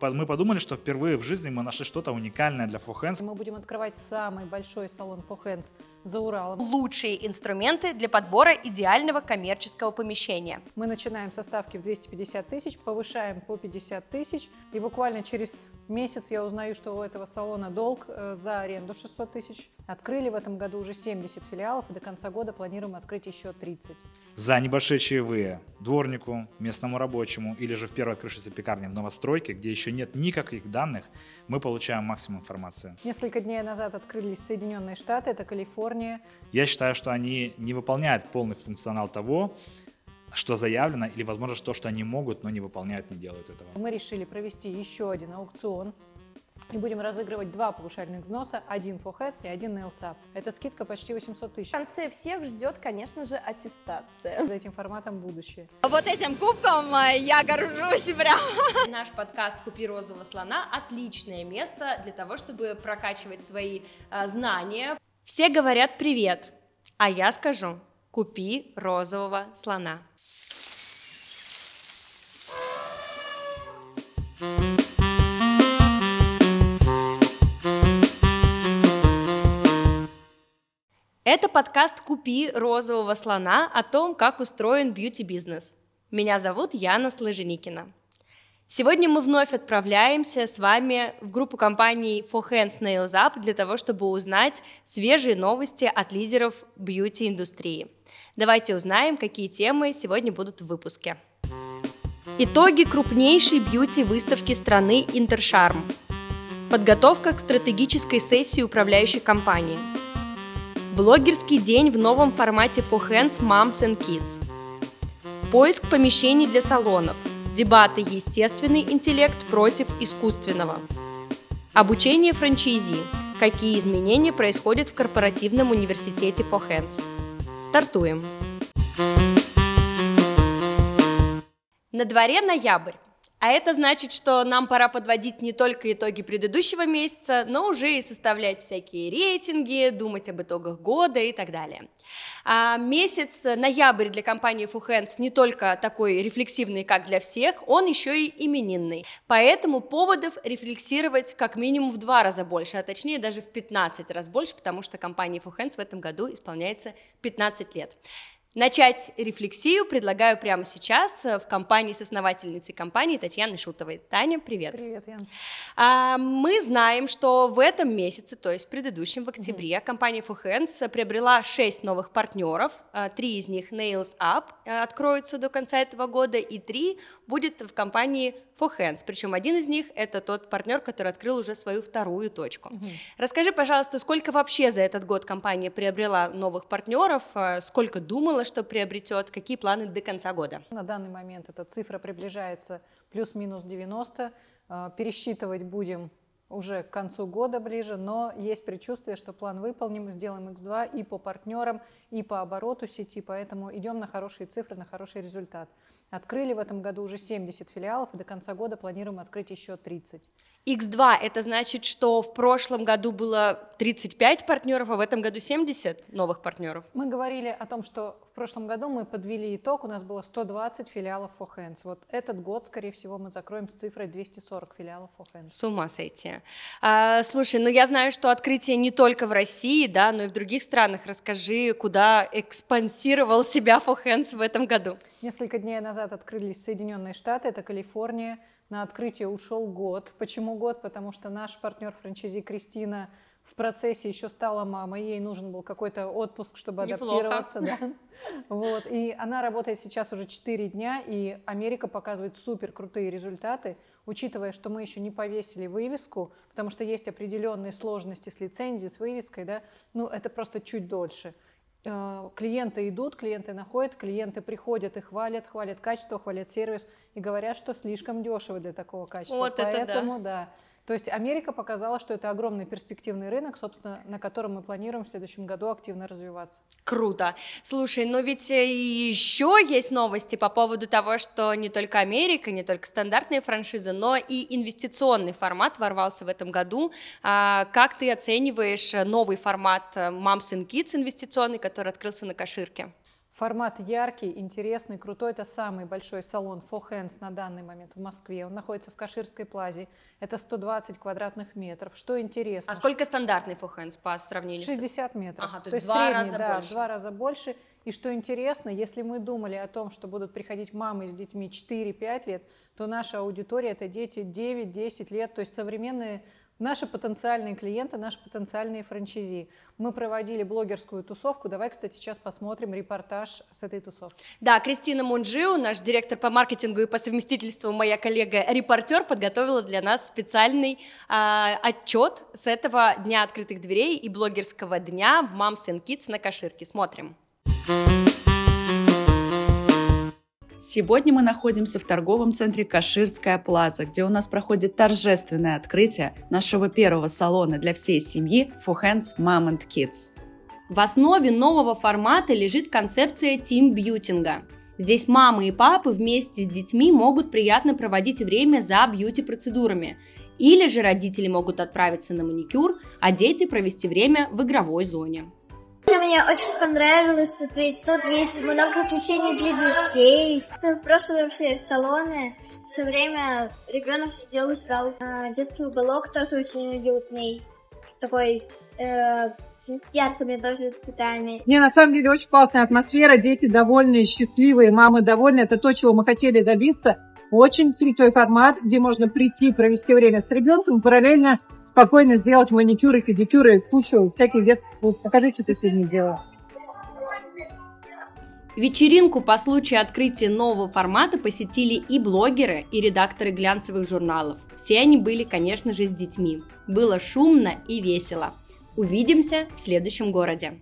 мы подумали, что впервые в жизни мы нашли что-то уникальное для Фохенс. Мы будем открывать самый большой салон Hands за Уралом. Лучшие инструменты для подбора идеального коммерческого помещения. Мы начинаем со ставки в 250 тысяч, повышаем по 50 тысяч, и буквально через месяц я узнаю, что у этого салона долг э, за аренду 600 тысяч. Открыли в этом году уже 70 филиалов, и до конца года планируем открыть еще 30. За небольшие чаевые дворнику, местному рабочему или же в первой открывшейся пекарне в новостройке, где еще нет никаких данных, мы получаем максимум информации. Несколько дней назад открылись Соединенные Штаты, это Калифорния. Я считаю, что они не выполняют полный функционал того, что заявлено, или, возможно, то, что они могут, но не выполняют, не делают этого. Мы решили провести еще один аукцион. И будем разыгрывать два паушальных взноса, один for Heads и один на LSAP. Это скидка почти 800 тысяч. В конце всех ждет, конечно же, аттестация. За этим форматом будущее. Вот этим кубком э, я горжусь прям. Наш подкаст «Купи розового слона» – отличное место для того, чтобы прокачивать свои а, знания. Все говорят «привет», а я скажу «купи розового слона». Это подкаст «Купи розового слона» о том, как устроен бьюти-бизнес. Меня зовут Яна Сложеникина. Сегодня мы вновь отправляемся с вами в группу компаний For Hands Nails Up для того, чтобы узнать свежие новости от лидеров бьюти-индустрии. Давайте узнаем, какие темы сегодня будут в выпуске. Итоги крупнейшей бьюти-выставки страны Интершарм. Подготовка к стратегической сессии управляющей компании. Блогерский день в новом формате For Hands Moms and Kids. Поиск помещений для салонов. Дебаты «Естественный интеллект против искусственного». Обучение франчайзи. Какие изменения происходят в корпоративном университете Hands. Стартуем. На дворе ноябрь. А это значит, что нам пора подводить не только итоги предыдущего месяца, но уже и составлять всякие рейтинги, думать об итогах года и так далее. А месяц ноябрь для компании Fuhands не только такой рефлексивный, как для всех, он еще и именинный. Поэтому поводов рефлексировать как минимум в два раза больше, а точнее даже в 15 раз больше, потому что компании Fuhands в этом году исполняется 15 лет. Начать рефлексию предлагаю прямо сейчас в компании с основательницей компании Татьяной Шутовой. Таня, привет. Привет, Ян. А, Мы знаем, что в этом месяце, то есть в предыдущем, в октябре, компания For Hands приобрела 6 новых партнеров. А, Три из них Nails Up откроются до конца этого года, и три будет в компании For Hands. Причем один из них это тот партнер, который открыл уже свою вторую точку. Расскажи, пожалуйста, сколько вообще за этот год компания приобрела новых партнеров, сколько думала, что приобретет, какие планы до конца года? На данный момент эта цифра приближается плюс-минус 90. Э, Пересчитывать будем уже к концу года ближе, но есть предчувствие, что план выполним, сделаем X2 и по партнерам, и по обороту сети, поэтому идем на хорошие цифры, на хороший результат. Открыли в этом году уже 70 филиалов, и до конца года планируем открыть еще 30. X2 это значит, что в прошлом году было 35 партнеров, а в этом году 70 новых партнеров. Мы говорили о том, что в прошлом году мы подвели итог, у нас было 120 филиалов For Hands. Вот этот год, скорее всего, мы закроем с цифрой 240 филиалов For Hands. С ума сойти. А, слушай, ну я знаю, что открытие не только в России, да, но и в других странах. Расскажи, куда экспансировал себя For Hands в этом году? Несколько дней назад открылись Соединенные Штаты, это Калифорния. На открытие ушел год. Почему год? Потому что наш партнер франчайзи Кристина в процессе еще стала мамой, ей нужен был какой-то отпуск, чтобы Неплохо. адаптироваться. Да. Вот. И она работает сейчас уже 4 дня, и Америка показывает супер крутые результаты, учитывая, что мы еще не повесили вывеску, потому что есть определенные сложности с лицензией, с вывеской, да, ну это просто чуть дольше. Э, Клиенты идут, клиенты находят, клиенты приходят и хвалят, хвалят качество, хвалят сервис и говорят, что слишком дешево для такого качества. Вот это да. Поэтому да. То есть Америка показала, что это огромный перспективный рынок, собственно, на котором мы планируем в следующем году активно развиваться. Круто. Слушай, но ведь еще есть новости по поводу того, что не только Америка, не только стандартные франшизы, но и инвестиционный формат ворвался в этом году. А, Как ты оцениваешь новый формат э, Moms and Kids инвестиционный, который открылся на Каширке? Формат яркий, интересный, крутой. Это самый большой салон For Hands на данный момент в Москве. Он находится в Каширской плазе. Это 120 квадратных метров. Что интересно? А сколько стандартный фохенс по сравнению с... 60 метров. Ага, то есть в два средний, раза да, больше. два раза больше. И что интересно, если мы думали о том, что будут приходить мамы с детьми 4-5 лет, то наша аудитория это дети 9-10 лет, то есть современные Наши потенциальные клиенты, наши потенциальные франчайзи. Мы проводили блогерскую тусовку. Давай, кстати, сейчас посмотрим репортаж с этой тусовки. Да, Кристина Мунджиу, наш директор по маркетингу и по совместительству, моя коллега-репортер, подготовила для нас специальный а, отчет с этого Дня открытых дверей и блогерского дня в Moms and Kids на Каширке. Смотрим. Сегодня мы находимся в торговом центре Каширская Плаза, где у нас проходит торжественное открытие нашего первого салона для всей семьи For Hands Mom and Kids. В основе нового формата лежит концепция тимбьютинга. Здесь мамы и папы вместе с детьми могут приятно проводить время за бьюти-процедурами. Или же родители могут отправиться на маникюр, а дети провести время в игровой зоне. Мне очень понравилось, тут ведь тут есть много развлечений для детей. В прошлые вообще салоны все время ребенок сидел и ждал. А, детский уголок тоже очень уютный. Такой э, с яркими тоже цветами. Не, на самом деле очень классная атмосфера, дети довольные, счастливые, мамы довольны. Это то, чего мы хотели добиться. Очень крутой формат, где можно прийти, провести время с ребенком, параллельно спокойно сделать маникюры, педикюры, кучу всяких детских. Вот, покажи, что ты сегодня делала. Вечеринку по случаю открытия нового формата посетили и блогеры, и редакторы глянцевых журналов. Все они были, конечно же, с детьми. Было шумно и весело. Увидимся в следующем городе.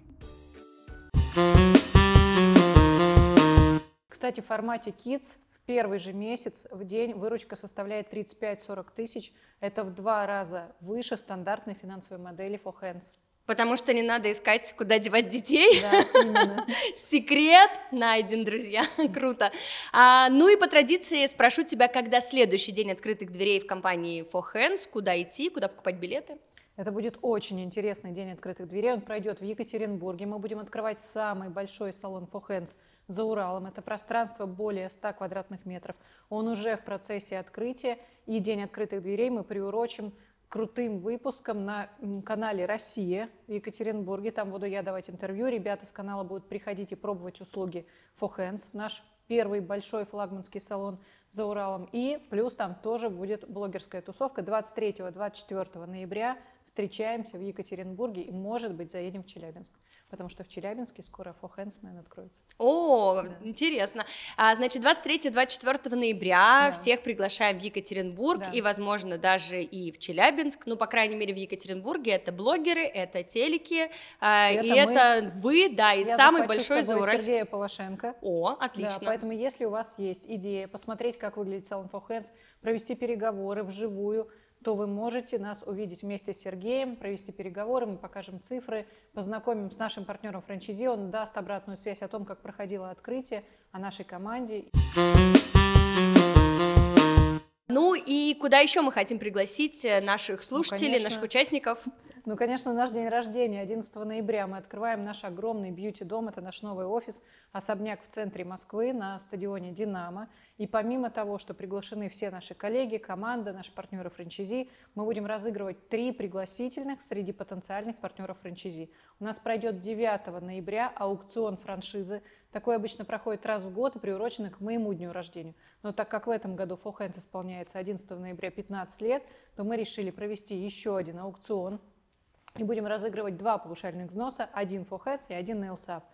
Кстати, в формате Kids первый же месяц в день выручка составляет 35-40 тысяч. Это в два раза выше стандартной финансовой модели For Hands. Потому что не надо искать, куда девать детей. Да, именно. Секрет найден, друзья. Круто. А, ну и по традиции спрошу тебя, когда следующий день открытых дверей в компании For Hands, куда идти, куда покупать билеты? Это будет очень интересный день открытых дверей. Он пройдет в Екатеринбурге. Мы будем открывать самый большой салон For Hands за Уралом. Это пространство более 100 квадратных метров. Он уже в процессе открытия. И день открытых дверей мы приурочим крутым выпуском на канале «Россия» в Екатеринбурге. Там буду я давать интервью. Ребята с канала будут приходить и пробовать услуги Hands. Наш первый большой флагманский салон за Уралом. И плюс там тоже будет блогерская тусовка 23-24 ноября. Встречаемся в Екатеринбурге и, может быть, заедем в Челябинск. Потому что в Челябинске скоро For Hands Man откроется. О, Да. интересно. А, значит, 23-24 ноября Да. всех приглашаем в Екатеринбург Да. и, возможно, даже и в Челябинск. Ну, по крайней мере, в Екатеринбурге это блогеры, это телеки, а, и Это мы. это вы, да, и Я самый большой зауральский. Сергея Полошенко. О, Да, отлично. поэтому если у вас есть идея посмотреть, как выглядит салон For Hands, провести переговоры вживую, то вы можете нас увидеть вместе с Сергеем, провести переговоры, мы покажем цифры, познакомим с нашим партнером франчайзи, он даст обратную связь о том, как проходило открытие, о нашей команде. Ну и куда еще мы хотим пригласить э, наших слушателей, конечно. наших участников? Ну, конечно, наш день рождения, 11 ноября, мы открываем наш огромный бьюти-дом, это наш новый офис, особняк в центре Москвы на стадионе «Динамо». И помимо того, что приглашены все наши коллеги, команда, наши партнеры франчайзи, мы будем разыгрывать три пригласительных среди потенциальных партнеров франчайзи. У нас пройдет 9 ноября аукцион франшизы. Такой обычно проходит раз в год и приурочен к моему дню рождения. Но так как в этом году For Hands исполняется 11 ноября 15 лет, то мы решили провести еще один аукцион и будем разыгрывать два паушальных взноса, один for heads и один на LSAP.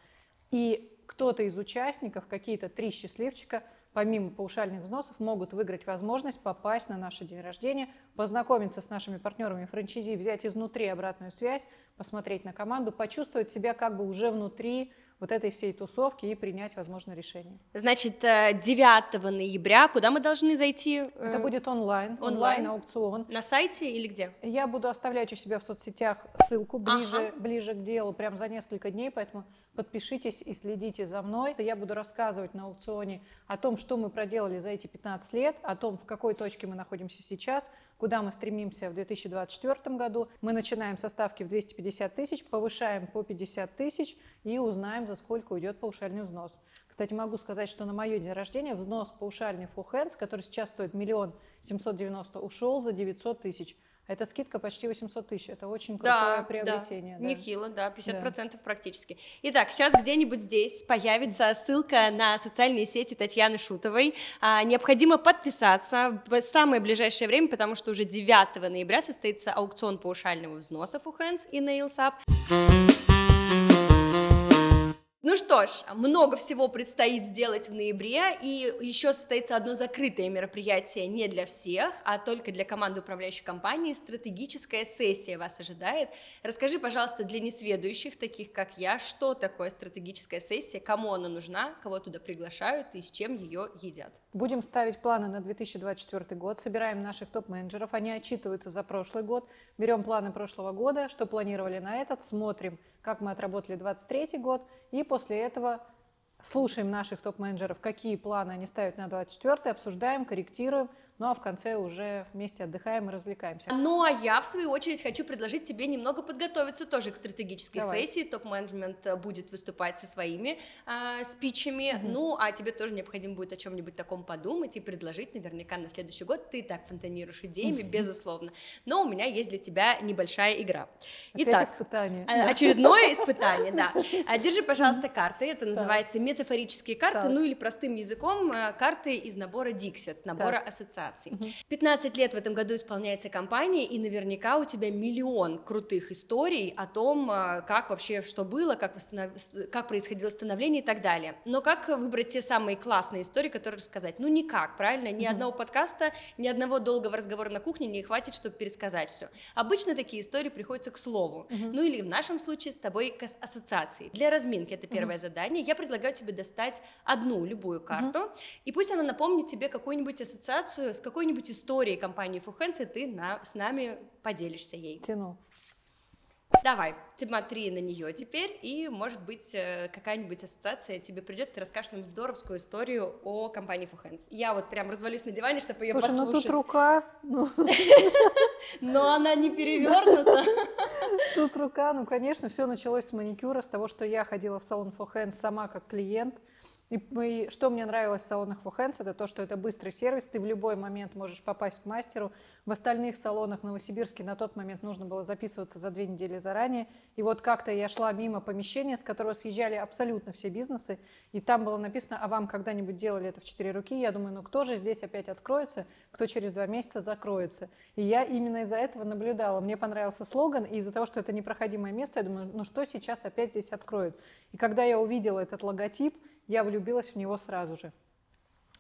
И кто-то из участников, какие-то три счастливчика, помимо паушальных взносов, могут выиграть возможность попасть на наш день рождения, познакомиться с нашими партнерами франчайзи, взять изнутри обратную связь, посмотреть на команду, почувствовать себя как бы уже внутри вот этой всей тусовки и принять, возможно, решение. Значит, э, 9 ноября куда мы должны зайти? Это Э, будет онлайн, онлайн? онлайн-аукцион. На сайте или где? Я буду оставлять у себя в соцсетях ссылку ближе, Ага. ближе к делу, прям за несколько дней, поэтому Подпишитесь и следите за мной. Я буду рассказывать на аукционе о том, что мы проделали за эти 15 лет, о том, в какой точке мы находимся сейчас, куда мы стремимся в 2024 году. Мы начинаем со ставки в 250 тысяч, повышаем по 50 тысяч и узнаем, за сколько уйдет паушальный взнос. Кстати, могу сказать, что на мое день рождения взнос паушальный full который сейчас стоит миллион семьсот девяносто, ушел за 900 тысяч. Это скидка почти 800 тысяч. Это очень крутое Да, приобретение. да, да. нехило, да, 50% практически. Итак, сейчас где-нибудь здесь появится ссылка на социальные сети Татьяны Шутовой. А, необходимо подписаться в самое ближайшее время, потому что уже 9 ноября состоится аукцион паушального взноса for Hands и Nails Up. Ну что ж, много всего предстоит сделать в ноябре, и еще состоится одно закрытое мероприятие не для всех, а только для команды управляющей компании. Стратегическая сессия вас ожидает. Расскажи, пожалуйста, для несведущих, таких как я, что такое стратегическая сессия, кому она нужна, кого туда приглашают и с чем ее едят. Будем ставить планы на 2024 год, собираем наших топ-менеджеров, они отчитываются за прошлый год, берем планы прошлого года, что планировали на этот, смотрим, как мы отработали 2023 год, и после этого слушаем наших топ-менеджеров, какие планы они ставят на 2024, обсуждаем, корректируем, ну а в конце уже вместе отдыхаем и развлекаемся. Ну а я, в свою очередь, хочу предложить тебе немного подготовиться тоже к стратегической Давай. сессии. Топ-менеджмент э, будет выступать со своими а, спичами. Мгм. Ну, а тебе тоже необходимо будет о чем-нибудь таком подумать и предложить наверняка на следующий год. Ты и так фонтанируешь идеями, безусловно. Но у меня есть для тебя небольшая игра. Опять Итак, испытание. э, очередное испытание, да. А, Держи, пожалуйста, карты. Это называется метафорические карты, ну или простым языком э, карты из набора Dixit, набора Так. Ассоциаций. Мгм. 15 лет в этом году исполняется компания, и наверняка у тебя миллион крутых историй о том, а, как вообще что было, как, восстанов- как происходило становление и так далее. Но как выбрать те самые классные истории, которые рассказать? Ну никак, правильно? Ни Мгм. одного подкаста, ни одного долгого разговора на кухне не хватит, чтобы пересказать все. Обычно такие истории приходятся к слову. Мгм. Ну или в нашем случае с тобой к ас- ассоциации. Для разминки это первое задание. Я предлагаю тебе достать одну любую карту, и пусть она напомнит тебе какую-нибудь ассоциацию с какой-нибудь историей компании Фухенс, и ты на- с нами поделишься ей. Тяну. Давай, смотри на нее теперь, и, может быть, э, какая-нибудь ассоциация тебе придет, ты расскажешь нам здоровскую историю о компании Фухенс. Я вот прям развалюсь на диване, чтобы ее Слушай, ну послушать. тут рука, ну, Но она не перевернута. Тут рука, ну, конечно, все началось с маникюра, с того, что я ходила в салон Hands сама как клиент. И мы- что мне нравилось в салонах Hands, это то, что это быстрый сервис, ты в любой момент можешь попасть к мастеру. В остальных салонах Новосибирске на тот момент нужно было записываться за две недели заранее. И вот как-то я шла мимо помещения, с которого съезжали абсолютно все бизнесы, и там было написано, а вам когда-нибудь делали это в четыре руки? Я думаю, ну кто же здесь опять откроется, кто через два месяца закроется? И я именно из-за этого наблюдала. Мне понравился слоган, и из-за того, что это непроходимое место, я думаю, ну что сейчас опять здесь откроют? И когда я увидела этот логотип, я влюбилась в него сразу же.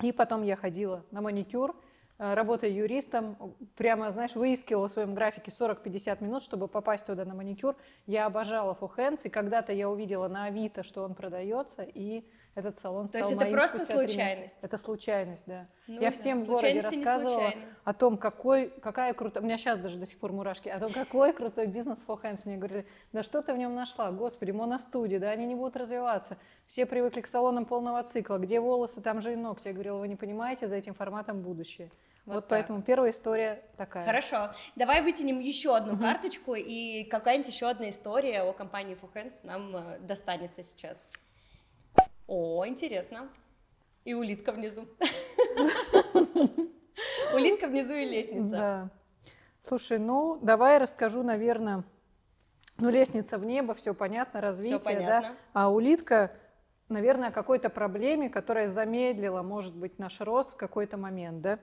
И потом я ходила на маникюр, э, работая юристом, прямо, знаешь, выискивала в своем графике 40-50 минут, чтобы попасть туда на маникюр. Я обожала Hands, и когда-то я увидела на Авито, что он продается, и этот салон То есть это просто случайность? Это случайность, да. Ну я да, всем в городе рассказывала о том, какой, какая крутая, у меня сейчас даже до сих пор мурашки, о том, какой крутой бизнес For Hands. Мне говорили, да что ты в нем нашла, господи, моностудии, да они не будут развиваться. Все привыкли к салонам полного цикла, где волосы, там же и ногти. Я говорила, вы не понимаете, за этим форматом будущее. Вот Вот, так. поэтому первая история такая. Хорошо, давай вытянем еще одну карточку, и какая-нибудь еще одна история о компании Фухенс нам э, достанется сейчас. О, интересно. И улитка внизу. Улитка внизу и лестница. Да. Слушай, ну давай расскажу, наверное, ну лестница в небо, все понятно, развитие, да. понятно. А улитка, наверное, о какой-то проблеме, которая замедлила, может быть, наш рост в какой-то момент, да.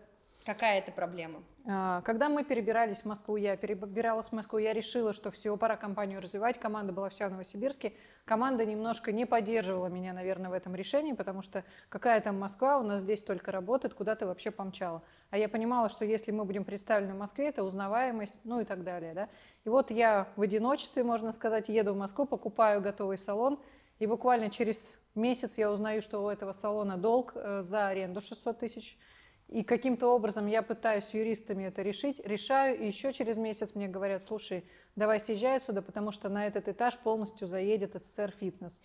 Какая это проблема? А, Когда мы перебирались в Москву, я перебиралась в Москву, я решила, что все, пора компанию развивать. Команда была вся в Новосибирске. Команда немножко не поддерживала меня, наверное, в этом решении, потому что какая там Москва, у нас здесь только работает, куда ты вообще помчала. А я понимала, что если мы будем представлены в Москве, это узнаваемость, ну и так далее. Да? И вот я в одиночестве, можно сказать, еду в Москву, покупаю готовый салон, и буквально через месяц я узнаю, что у этого салона долг э, за аренду 600 тысяч. И каким-то образом я пытаюсь с юристами это решить, решаю, и еще через месяц мне говорят, слушай, давай съезжай отсюда, потому что на этот этаж полностью заедет СССР Фитнес.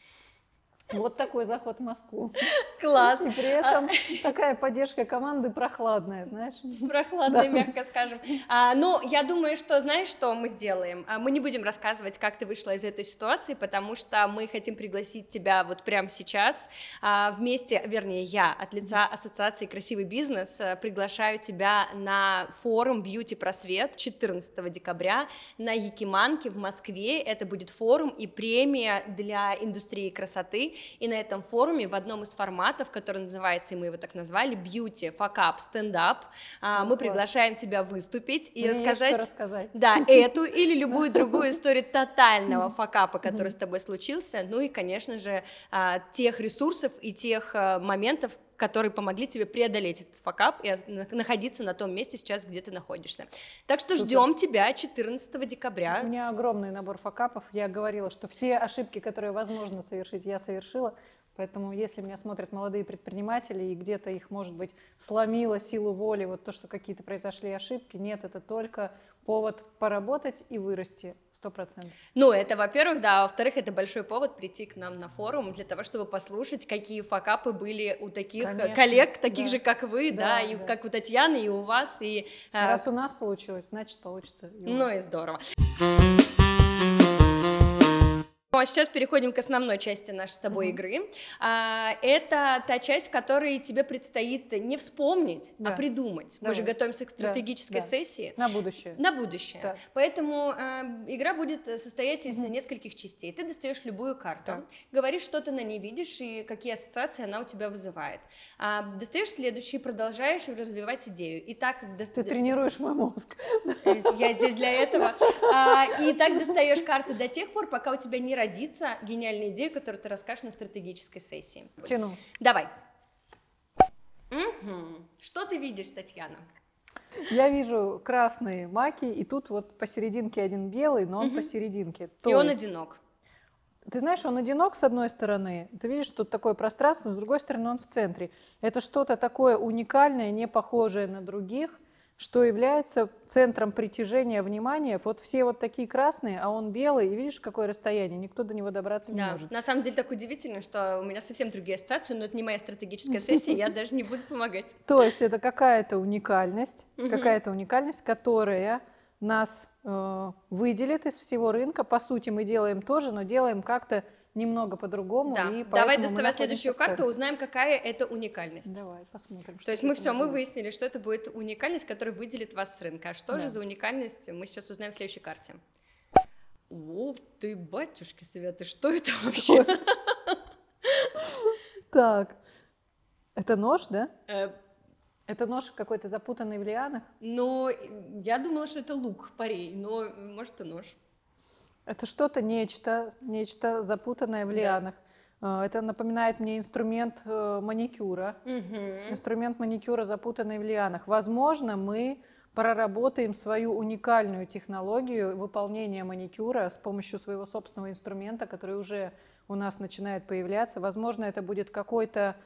Вот такой заход в Москву. Класс. И при этом такая поддержка команды прохладная, знаешь. Прохладно, мягко скажем. А, ну, я думаю, что знаешь, что мы сделаем? А, мы не будем рассказывать, как ты вышла из этой ситуации, потому что мы хотим пригласить тебя вот прямо сейчас а, вместе, вернее, я от лица Ассоциации «Красивый бизнес» а, приглашаю тебя на форум «Бьюти Просвет» 14 декабря на Якиманке в Москве. Это будет форум и премия для индустрии красоты. И на этом форуме в одном из форматов, который называется, и мы его так назвали, «Beauty Fuck Up Stand Up», а, мы приглашаем тебя выступить и Мне рассказать... рассказать. Да, эту или любую другую историю тотального факапа, который с тобой случился, ну и, конечно же, а, тех ресурсов и тех а, моментов, которые помогли тебе преодолеть этот факап и находиться на том месте сейчас, где ты находишься. Так что Супер. ждем тебя 14 декабря. У меня огромный набор факапов. Я говорила, что все ошибки, которые возможно совершить, я совершила. Поэтому, если меня смотрят молодые предприниматели, и где-то их, может быть, сломило силу воли, вот то, что какие-то произошли ошибки, нет, это только повод поработать и вырасти, сто процентов. Ну, это, во-первых, да, а во-вторых, это большой повод прийти к нам на форум для того, чтобы послушать, какие факапы были у таких Конечно, коллег, таких да. же, как вы, да, Да, и да. как у Татьяны, и у вас, и... э, Раз у нас получилось, значит, получится. и Ну и здорово. Ну, а сейчас переходим к основной части нашей с тобой игры. А, это та часть, в которой тебе предстоит не вспомнить, а Да. придумать. Мы Давай. же готовимся к Да, стратегической да. сессии. На будущее. На будущее. Так. Поэтому э, игра будет состоять из нескольких частей. Ты достаешь любую карту, Так. говоришь, что ты на ней видишь и какие ассоциации она у тебя вызывает. А, достаешь следующий, продолжаешь развивать идею. И так дос- Ты тренируешь мой мозг. Э, Я здесь для этого. А, и так достаешь карты до тех пор, пока у тебя не родится гениальная идея, которую ты расскажешь на стратегической сессии. Тяну. Давай. Мгм. Что ты видишь, Татьяна? Я вижу красные маки, и тут вот посерединке один белый, но он Мгм. посерединке. И То он есть, одинок. Ты знаешь, он одинок с одной стороны, ты видишь, что тут такое пространство, с другой стороны он в центре. Это что-то такое уникальное, не похожее на других, что является центром притяжения внимания. Вот все вот такие красные, а он белый, и видишь, какое расстояние, никто до него добраться не Да, может. на самом деле так удивительно, что у меня совсем другие ассоциации, но это не моя стратегическая сессия, я даже не буду помогать. То есть это какая-то уникальность, какая-то уникальность, которая нас э, выделит из всего рынка. По сути, мы делаем тоже, но делаем как-то немного по-другому. Да, и давай доставай следующую карту, узнаем, какая это уникальность. Давай посмотрим. То есть мы все, мы выяснили, что это будет уникальность, которая выделит вас с рынка. А что Да. же за уникальность, мы сейчас узнаем в следующей карте. О, ты, батюшки Светы, что это вообще? Так, это нож, да? Э, Это нож какой-то запутанный в лианах? Ну, я думала, что это лук, парей, но может и нож. Это что-то, нечто, нечто запутанное в Да. лианах. Э, Это напоминает мне инструмент э, маникюра. Мгм. Инструмент маникюра, запутанный в лианах. Возможно, мы проработаем свою уникальную технологию выполнения маникюра с помощью своего собственного инструмента, который уже у нас начинает появляться. Возможно, это будет какой-то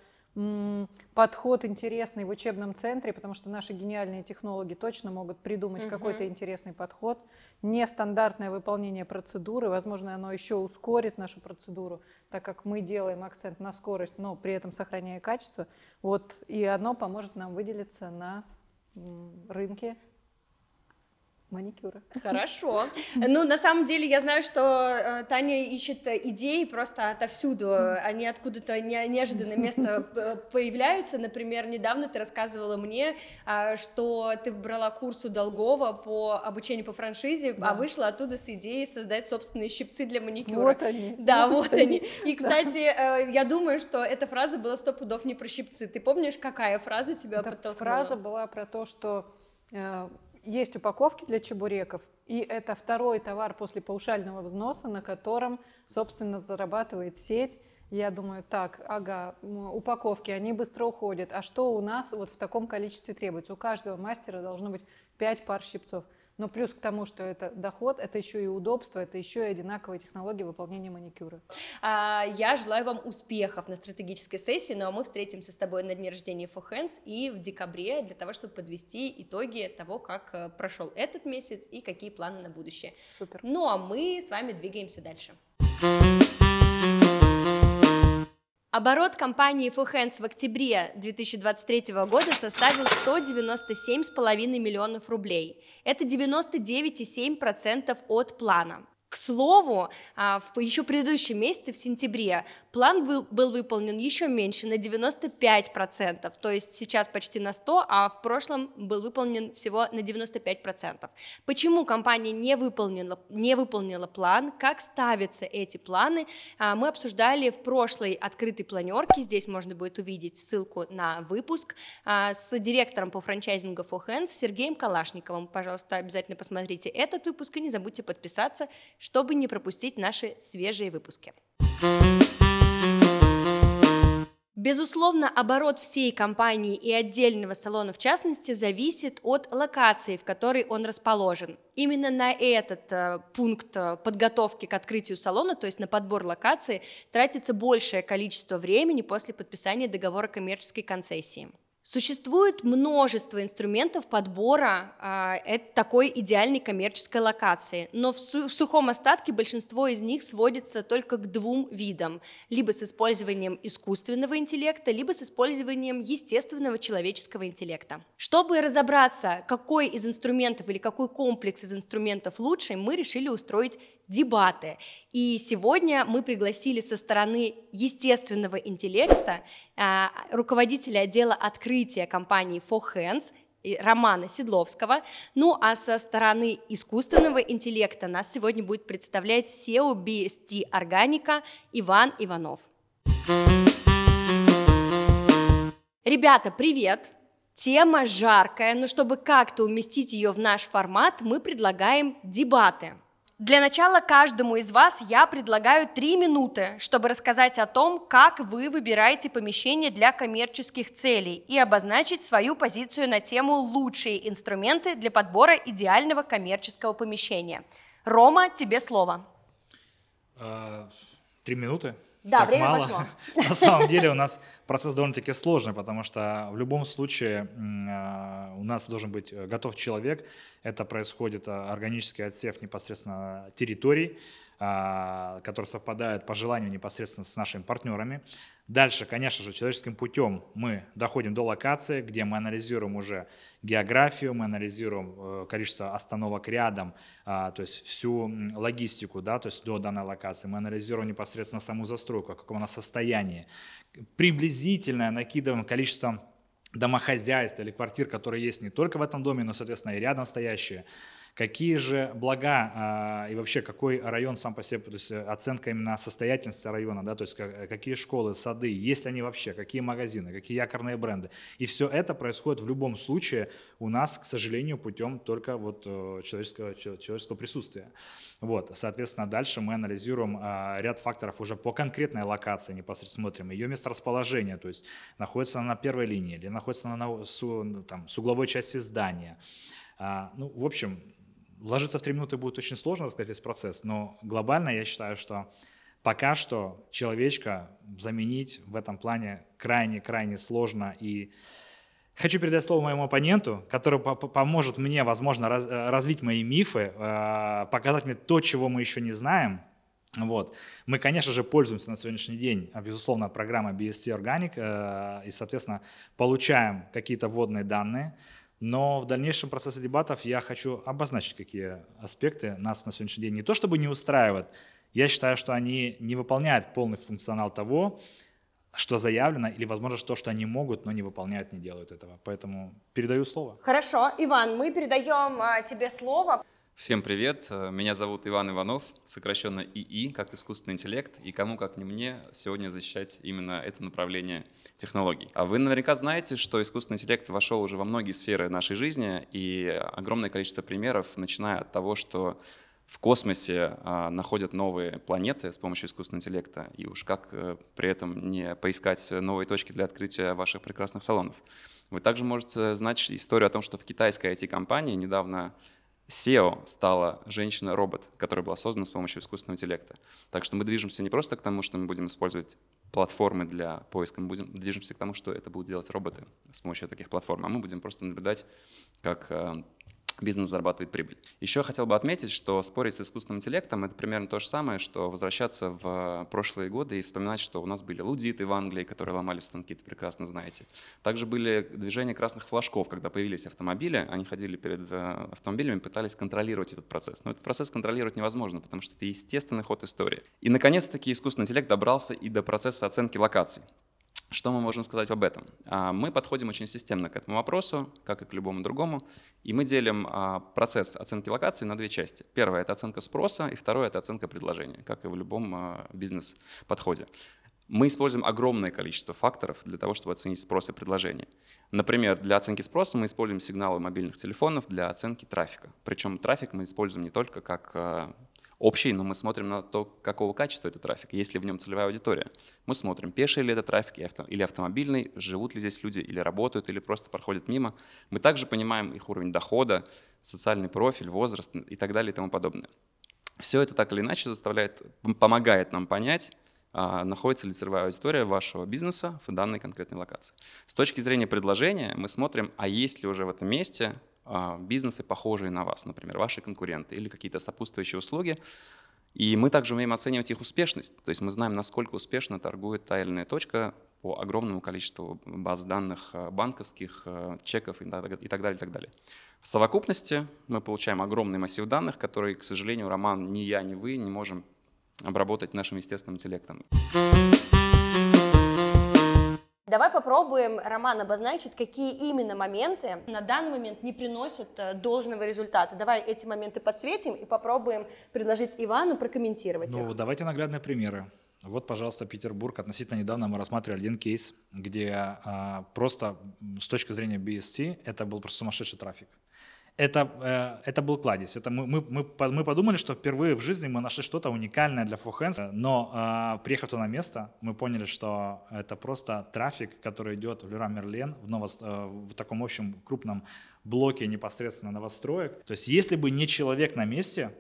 подход интересный в учебном центре, потому что наши гениальные технологи точно могут придумать Мгм. какой-то интересный подход. Нестандартное выполнение процедуры, возможно, оно еще ускорит нашу процедуру, так как мы делаем акцент на скорость, но при этом сохраняя качество. Вот, и оно поможет нам выделиться на рынке маникюра. Хорошо. Ну, на самом деле, я знаю, что э, Таня ищет э, идеи просто отовсюду. Они откуда-то не- неожиданное место п- появляются. Например, недавно ты рассказывала мне, а, что ты брала курс у Долгова по обучению по франшизе, Да. а вышла оттуда с идеей создать собственные щипцы для маникюра. Вот они. Да, вот они. И, кстати, э, я думаю, что эта фраза была сто пудов не про щипцы. Ты помнишь, какая фраза тебя Эта подтолкнула? фраза была про то, что э, есть упаковки для чебуреков, и это второй товар после паушального взноса, на котором, собственно, зарабатывает сеть. Я думаю, так, ага, упаковки, они быстро уходят. А что у нас вот в таком количестве требуется? У каждого мастера должно быть 5 пар щипцов. Но плюс к тому, что это доход, это еще и удобство, это еще и одинаковые технологии выполнения маникюра. А, Я желаю вам успехов на стратегической сессии, ну а мы встретимся с тобой на дне рождения For Hands и в декабре для того, чтобы подвести итоги того, как э, прошел этот месяц и какие планы на будущее. Супер. Ну а мы с вами двигаемся дальше. Оборот компании For Hands в октябре 2023 года составил 197,5 миллионов рублей. Это 99,7% от плана. К слову, а, в еще предыдущем месяце, в сентябре, план был, был выполнен еще меньше, на 95%, то есть сейчас почти на 100%, а в прошлом был выполнен всего на 95%. Почему компания не выполнила, не выполнила план, как ставятся эти планы, а, мы обсуждали в прошлой открытой планерке, здесь можно будет увидеть ссылку на выпуск, а, с директором по франчайзингу For Сергеем Калашниковым. Пожалуйста, обязательно посмотрите этот выпуск и не забудьте подписаться, чтобы не пропустить наши свежие выпуски. Безусловно, оборот всей компании и отдельного салона в частности зависит от локации, в которой он расположен. Именно на этот э, пункт э, подготовки к открытию салона, то есть на подбор локации, тратится большее количество времени после подписания договора коммерческой концессии. Существует множество инструментов подбора э, такой идеальной коммерческой локации, но в, су- в сухом остатке большинство из них сводится только к двум видам, либо с использованием искусственного интеллекта, либо с использованием естественного человеческого интеллекта. Чтобы разобраться, какой из инструментов или какой комплекс из инструментов лучше, мы решили устроить дебаты. И сегодня мы пригласили со стороны естественного интеллекта а, руководителя отдела открытия компании For Романа Седловского. Ну а со стороны искусственного интеллекта нас сегодня будет представлять SEO BST Органика Иван Иванов. Ребята, привет! Тема жаркая, но чтобы как-то уместить ее в наш формат, мы предлагаем дебаты – для начала каждому из вас я предлагаю три минуты, чтобы рассказать о том, как вы выбираете помещение для коммерческих целей и обозначить свою позицию на тему «Лучшие инструменты для подбора идеального коммерческого помещения». Рома, тебе слово. А, три минуты? Да, так время мало. пошло. На самом деле у нас процесс довольно-таки сложный, потому что в любом случае а, у нас должен быть готов человек. Это происходит а, органический отсев непосредственно территорий, а, которые совпадают по желанию непосредственно с нашими партнерами. Дальше, конечно же, человеческим путем мы доходим до локации, где мы анализируем уже географию, мы анализируем э, количество остановок рядом, а, то есть всю логистику, да, то есть до данной локации. Мы анализируем непосредственно саму застройку, в каком она состоянии. Приблизительно накидываем количество домохозяйств или квартир, которые есть не только в этом доме, но, соответственно, и рядом стоящие. Какие же блага а, и вообще какой район сам по себе, то есть оценка именно состоятельности района, да, то есть как, какие школы, сады, есть ли они вообще, какие магазины, какие якорные бренды. И все это происходит в любом случае у нас, к сожалению, путем только вот э, человеческого, человеческого присутствия. Вот, соответственно, дальше мы анализируем а, ряд факторов уже по конкретной локации, непосредственно смотрим ее месторасположение, то есть находится она на первой линии или находится она на, с, там, с угловой части здания. А, ну, в общем, Ложиться в три минуты будет очень сложно рассказать весь процесс, но глобально я считаю, что пока что человечка заменить в этом плане крайне-крайне сложно. И хочу передать слово моему оппоненту, который поможет мне, возможно, раз, э, развить мои мифы, э, показать мне то, чего мы еще не знаем. Вот. Мы, конечно же, пользуемся на сегодняшний день, безусловно, программой BSC Organic э, и, соответственно, получаем какие-то вводные данные. Но в дальнейшем процессе дебатов я хочу обозначить, какие аспекты нас на сегодняшний день не то чтобы не устраивают, я считаю, что они не выполняют полный функционал того, что заявлено, или, возможно, то, что они могут, но не выполняют, не делают этого. Поэтому передаю слово. Хорошо, Иван, мы передаем а, тебе слово. Всем привет, меня зовут Иван Иванов, сокращенно ИИ, как искусственный интеллект, и кому как не мне сегодня защищать именно это направление технологий. А вы наверняка знаете, что искусственный интеллект вошел уже во многие сферы нашей жизни, и огромное количество примеров, начиная от того, что в космосе а, находят новые планеты с помощью искусственного интеллекта, и уж как а, при этом не поискать новые точки для открытия ваших прекрасных салонов. Вы также можете знать историю о том, что в китайской IT-компании недавно SEO стала женщина-робот, которая была создана с помощью искусственного интеллекта. Так что мы движемся не просто к тому, что мы будем использовать платформы для поиска, мы будем, движемся к тому, что это будут делать роботы с помощью таких платформ, а мы будем просто наблюдать, как э, бизнес зарабатывает прибыль. Еще хотел бы отметить, что спорить с искусственным интеллектом это примерно то же самое, что возвращаться в прошлые годы и вспоминать, что у нас были лудиты в Англии, которые ломали станки, это прекрасно знаете. Также были движения красных флажков, когда появились автомобили, они ходили перед э, автомобилями, пытались контролировать этот процесс. Но этот процесс контролировать невозможно, потому что это естественный ход истории. И, наконец-таки, искусственный интеллект добрался и до процесса оценки локаций. Что мы можем сказать об этом? А, мы подходим очень системно к этому вопросу, как и к любому другому, и мы делим а, процесс оценки локации на две части. Первое — это оценка спроса, и второе — это оценка предложения, как и в любом а, бизнес-подходе. Мы используем огромное количество факторов для того, чтобы оценить спрос и предложение. Например, для оценки спроса мы используем сигналы мобильных телефонов для оценки трафика. Причем трафик мы используем не только как общий, но мы смотрим на то, какого качества это трафик, есть ли в нем целевая аудитория. Мы смотрим, пеший ли это трафик или автомобильный, живут ли здесь люди или работают, или просто проходят мимо. Мы также понимаем их уровень дохода, социальный профиль, возраст и так далее и тому подобное. Все это так или иначе заставляет, помогает нам понять, а, находится ли целевая аудитория вашего бизнеса в данной конкретной локации. С точки зрения предложения мы смотрим, а есть ли уже в этом месте бизнесы, похожие на вас, например, ваши конкуренты или какие-то сопутствующие услуги. И мы также умеем оценивать их успешность. То есть мы знаем, насколько успешно торгует та или иная точка по огромному количеству баз данных а, банковских, а, чеков и так далее, и так далее. В совокупности мы получаем огромный массив данных, который, к сожалению, Роман, ни я, ни вы не можем обработать нашим естественным интеллектом. Давай попробуем, Роман, обозначить, какие именно моменты на данный момент не приносят э, должного результата. Давай эти моменты подсветим и попробуем предложить Ивану прокомментировать ну, их. давайте наглядные примеры. Вот, пожалуйста, Петербург. Относительно недавно мы рассматривали один кейс, где а, просто с точки зрения BST это был просто сумасшедший трафик это, э, это был кладезь. Это мы, мы, мы, мы подумали, что впервые в жизни мы нашли что-то уникальное для Фухенс, но э, приехав на место, мы поняли, что это просто трафик, который идет в Леруа Мерлен, в, ново, э, в таком общем крупном блоке непосредственно новостроек. То есть если бы не человек на месте,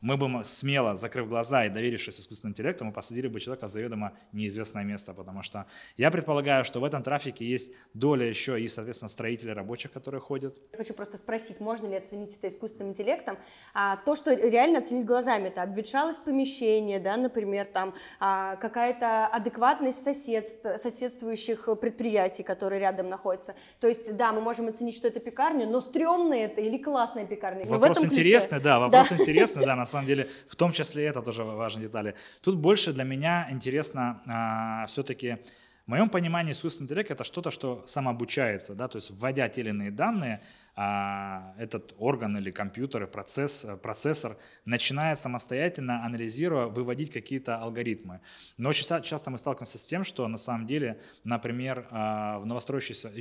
мы бы смело, закрыв глаза и доверившись искусственному интеллекту, мы посадили бы человека в заведомо неизвестное место, потому что я предполагаю, что в этом трафике есть доля еще и, соответственно, строителей рабочих, которые ходят. Я хочу просто спросить, можно ли оценить это искусственным интеллектом? А, то, что реально оценить глазами, это обветшалость помещения, да, например, там а, какая-то адекватность сосед, соседствующих предприятий, которые рядом находятся. То есть, да, мы можем оценить, что это пекарня, но стрёмная это или классная пекарня. Вопрос интересный, да, вопрос да. интересный, да, на самом деле, в том числе это тоже важные детали. Тут больше для меня интересно а, все-таки в моем понимании искусственный интеллект это что-то, что самообучается, да, то есть вводя те или иные данные, а, этот орган или компьютер, процесс, процессор начинает самостоятельно, анализируя, выводить какие-то алгоритмы. Но очень часто мы сталкиваемся с тем, что на самом деле, например, а, в новостроящейся,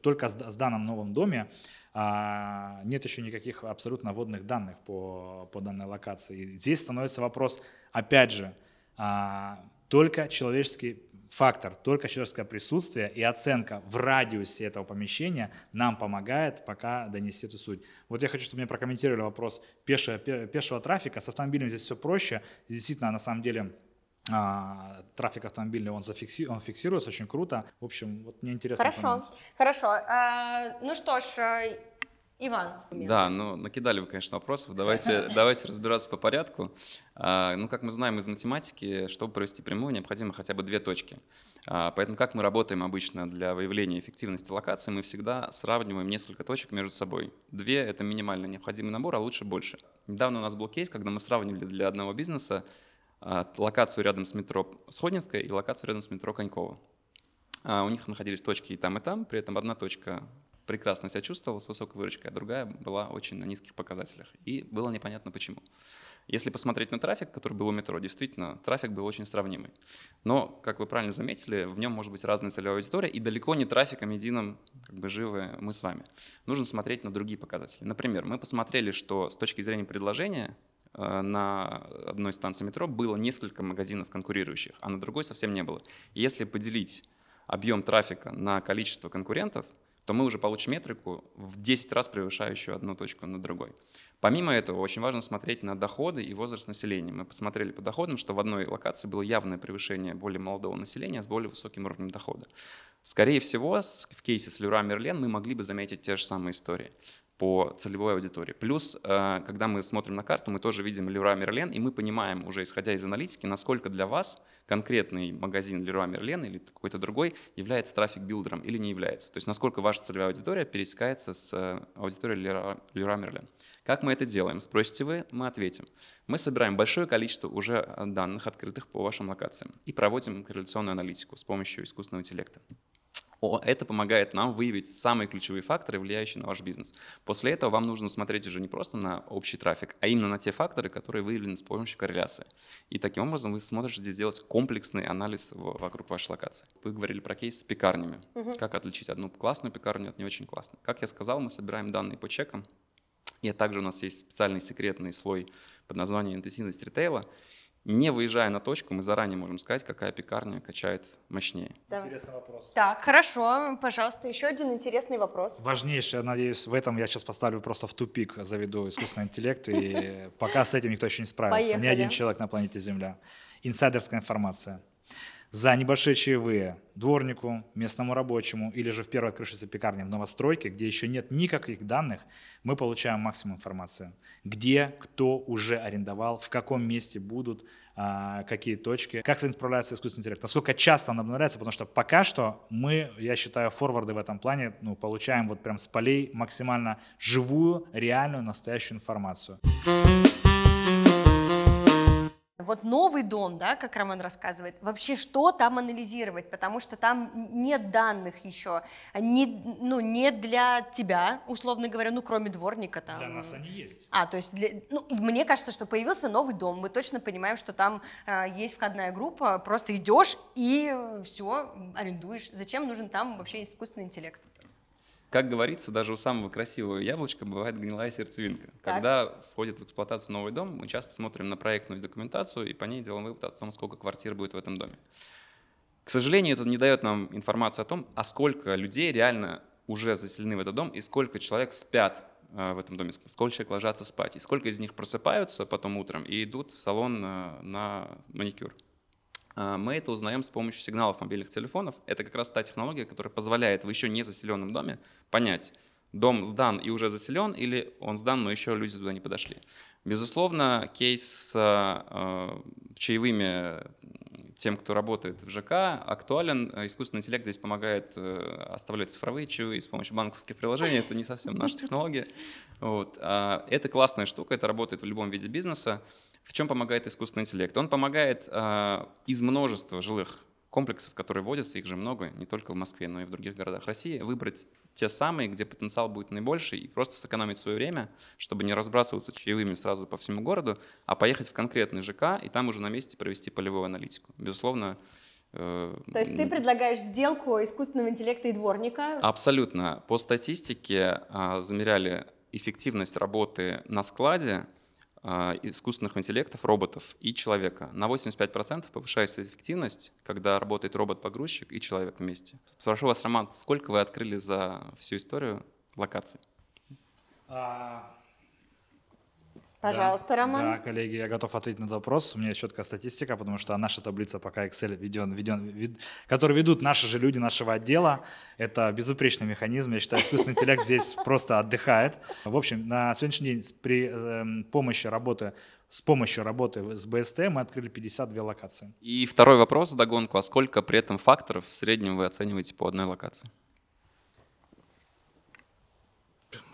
только с данном новом доме, а, нет еще никаких абсолютно водных данных по, по данной локации. здесь становится вопрос, опять же, а, только человеческий фактор, только человеческое присутствие и оценка в радиусе этого помещения нам помогает пока донести эту суть. Вот я хочу, чтобы мне прокомментировали вопрос пешего, пешего трафика. С автомобилем здесь все проще. Действительно, на самом деле, а, трафик автомобильный, он, зафикси, он фиксируется очень круто. В общем, вот мне интересно. Хорошо, понять. хорошо. А, ну что ж, а, Иван. Да, ну накидали вы, конечно, вопросов. Давайте, давайте разбираться по порядку. А, ну, как мы знаем из математики, чтобы провести прямую, необходимо хотя бы две точки. А, поэтому как мы работаем обычно для выявления эффективности локации, мы всегда сравниваем несколько точек между собой. Две — это минимально необходимый набор, а лучше больше. Недавно у нас был кейс, когда мы сравнивали для одного бизнеса локацию рядом с метро Сходнинская и локацию рядом с метро Конькова. А, у них находились точки и там, и там, при этом одна точка прекрасно себя чувствовала с высокой выручкой, а другая была очень на низких показателях. И было непонятно почему. Если посмотреть на трафик, который был у метро, действительно, трафик был очень сравнимый. Но, как вы правильно заметили, в нем может быть разная целевая аудитория, и далеко не трафиком единым как бы живы мы с вами. Нужно смотреть на другие показатели. Например, мы посмотрели, что с точки зрения предложения на одной станции метро было несколько магазинов конкурирующих, а на другой совсем не было. И если поделить объем трафика на количество конкурентов, то мы уже получим метрику в 10 раз превышающую одну точку над другой. Помимо этого, очень важно смотреть на доходы и возраст населения. Мы посмотрели по доходам, что в одной локации было явное превышение более молодого населения с более высоким уровнем дохода. Скорее всего, в кейсе с Леруа Мерлен мы могли бы заметить те же самые истории по целевой аудитории. Плюс, э, когда мы смотрим на карту, мы тоже видим Леруа Мерлен, и мы понимаем, уже исходя из аналитики, насколько для вас конкретный магазин Леруа Мерлен или какой-то другой является трафик-билдером или не является. То есть насколько ваша целевая аудитория пересекается с э, аудиторией Леруа Мерлен. Как мы это делаем? Спросите вы, мы ответим. Мы собираем большое количество уже э, данных, открытых по вашим локациям, и проводим корреляционную аналитику с помощью искусственного интеллекта. Это помогает нам выявить самые ключевые факторы, влияющие на ваш бизнес. После этого вам нужно смотреть уже не просто на общий трафик, а именно на те факторы, которые выявлены с помощью корреляции. И таким образом вы сможете сделать комплексный анализ вокруг вашей локации. Вы говорили про кейс с пекарнями. Угу. Как отличить одну классную пекарню от не очень классной. Как я сказал, мы собираем данные по чекам. И также у нас есть специальный секретный слой под названием интенсивность ритейла не выезжая на точку, мы заранее можем сказать, какая пекарня качает мощнее. Да. Интересный вопрос. Так, хорошо. Пожалуйста, еще один интересный вопрос. Важнейший, надеюсь, в этом я сейчас поставлю просто в тупик, заведу искусственный интеллект, и пока с этим никто еще не справился. Поехали. Ни один человек на планете Земля. Инсайдерская информация за небольшие чаевые дворнику, местному рабочему или же в первой крышице пекарни в новостройке, где еще нет никаких данных, мы получаем максимум информации. Где, кто уже арендовал, в каком месте будут, а, какие точки, как с этим справляется искусственный интеллект, насколько часто он обновляется, потому что пока что мы, я считаю, форварды в этом плане ну, получаем вот прям с полей максимально живую, реальную, настоящую информацию. Вот новый дом, да, как Роман рассказывает, вообще что там анализировать, потому что там нет данных еще, не, ну, не для тебя, условно говоря, ну, кроме дворника там. Для нас они есть. А, то есть, для, ну, мне кажется, что появился новый дом, мы точно понимаем, что там э, есть входная группа, просто идешь и все, арендуешь. Зачем нужен там вообще искусственный интеллект? Как говорится, даже у самого красивого яблочка бывает гнилая сердцевинка. Так. Когда входит в эксплуатацию новый дом, мы часто смотрим на проектную документацию и по ней делаем вывод о том, сколько квартир будет в этом доме. К сожалению, это не дает нам информацию о том, а сколько людей реально уже заселены в этот дом и сколько человек спят э, в этом доме, сколько человек ложатся спать, и сколько из них просыпаются потом утром и идут в салон э, на маникюр. А, мы это узнаем с помощью сигналов мобильных телефонов. Это как раз та технология, которая позволяет в еще не заселенном доме понять, дом сдан и уже заселен, или он сдан, но еще люди туда не подошли. Безусловно, кейс с э, чаевыми тем, кто работает в ЖК, актуален. Искусственный интеллект здесь помогает э, оставлять цифровые чаевые с помощью банковских приложений. Это не совсем наша технология. Вот. А это классная штука, это работает в любом виде бизнеса. В чем помогает искусственный интеллект? Он помогает э, из множества жилых комплексов, которые вводятся, их же много, не только в Москве, но и в других городах России, выбрать те самые, где потенциал будет наибольший, и просто сэкономить свое время, чтобы не разбрасываться чаевыми сразу по всему городу, а поехать в конкретный ЖК и там уже на месте провести полевую аналитику. Безусловно, э, то есть ты предлагаешь сделку искусственного интеллекта и дворника? Абсолютно. По статистике а, замеряли эффективность работы на складе искусственных интеллектов, роботов и человека. На 85% повышается эффективность, когда работает робот-погрузчик и человек вместе. Спрошу вас, Роман, сколько вы открыли за всю историю локаций? А, Пожалуйста, да, Роман. Да, коллеги, я готов ответить на этот вопрос. У меня четкая статистика, потому что наша таблица пока Excel веден, веден, вед, который ведут наши же люди нашего отдела. Это безупречный механизм. Я считаю, искусственный интеллект здесь просто отдыхает. В общем, на сегодняшний день при э, помощи работы с помощью работы с БСТ мы открыли 52 локации. И второй вопрос в догонку. А сколько при этом факторов в среднем вы оцениваете по одной локации?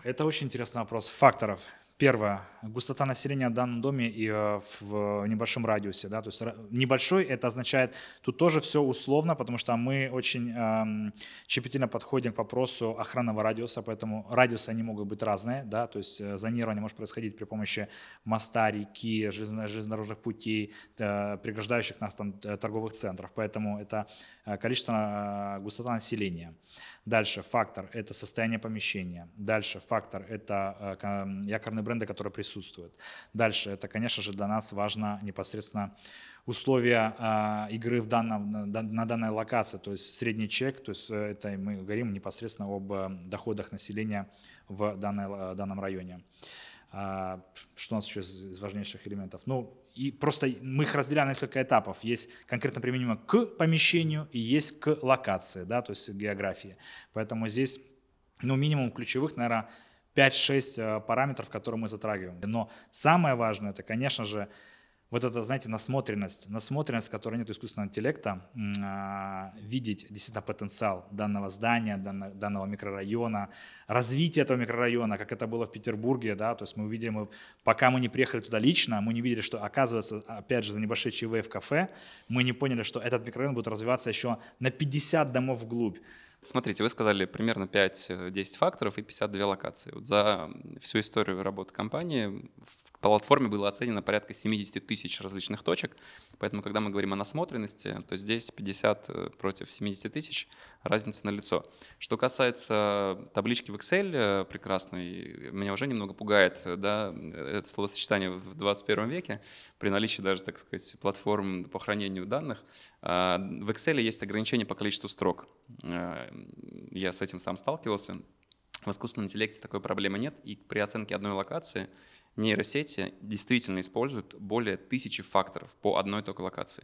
Это очень интересный вопрос. Факторов. Первое. Густота населения в данном доме и э, в небольшом радиусе. Да? То есть небольшой это означает, тут тоже все условно, потому что мы очень эм, щепетильно подходим к вопросу охранного радиуса, поэтому радиусы они могут быть разные. Да? То есть э, зонирование может происходить при помощи моста, реки, железнодорожных путей, э, преграждающих нас там торговых центров. Поэтому это количество густота населения. Дальше фактор – это состояние помещения. Дальше фактор – это якорный бренды, которые присутствуют. Дальше, это, конечно же, для нас важно непосредственно условия э, игры в данном, на, на данной локации, то есть средний чек, то есть это мы говорим непосредственно об э, доходах населения в данной, э, данном районе. А, что у нас еще из, важнейших элементов? Ну, и просто мы их разделяем на несколько этапов. Есть конкретно применимо к помещению и есть к локации, да, то есть географии. Поэтому здесь, ну, минимум ключевых, наверное, 5-6 э, параметров, которые мы затрагиваем. Но самое важное, это, конечно же, вот это, знаете, насмотренность, насмотренность, которая нет искусственного интеллекта, э, видеть действительно потенциал данного здания, данного микрорайона, развитие этого микрорайона, как это было в Петербурге, да, то есть мы увидели, мы, пока мы не приехали туда лично, мы не видели, что оказывается, опять же, за небольшие чаевые в кафе, мы не поняли, что этот микрорайон будет развиваться еще на 50 домов вглубь. Смотрите, вы сказали примерно 5-10 факторов и 52 локации. Вот за всю историю работы компании платформе было оценено порядка 70 тысяч различных точек, поэтому когда мы говорим о насмотренности, то здесь 50 э, против 70 тысяч, разница на лицо. Что касается таблички в Excel э, прекрасной, меня уже немного пугает да, это словосочетание в 21 веке, при наличии даже, так сказать, платформ по хранению данных. А, в Excel есть ограничение по количеству строк. Э, я с этим сам сталкивался. В искусственном интеллекте такой проблемы нет, и при оценке одной локации нейросети действительно используют более тысячи факторов по одной только локации.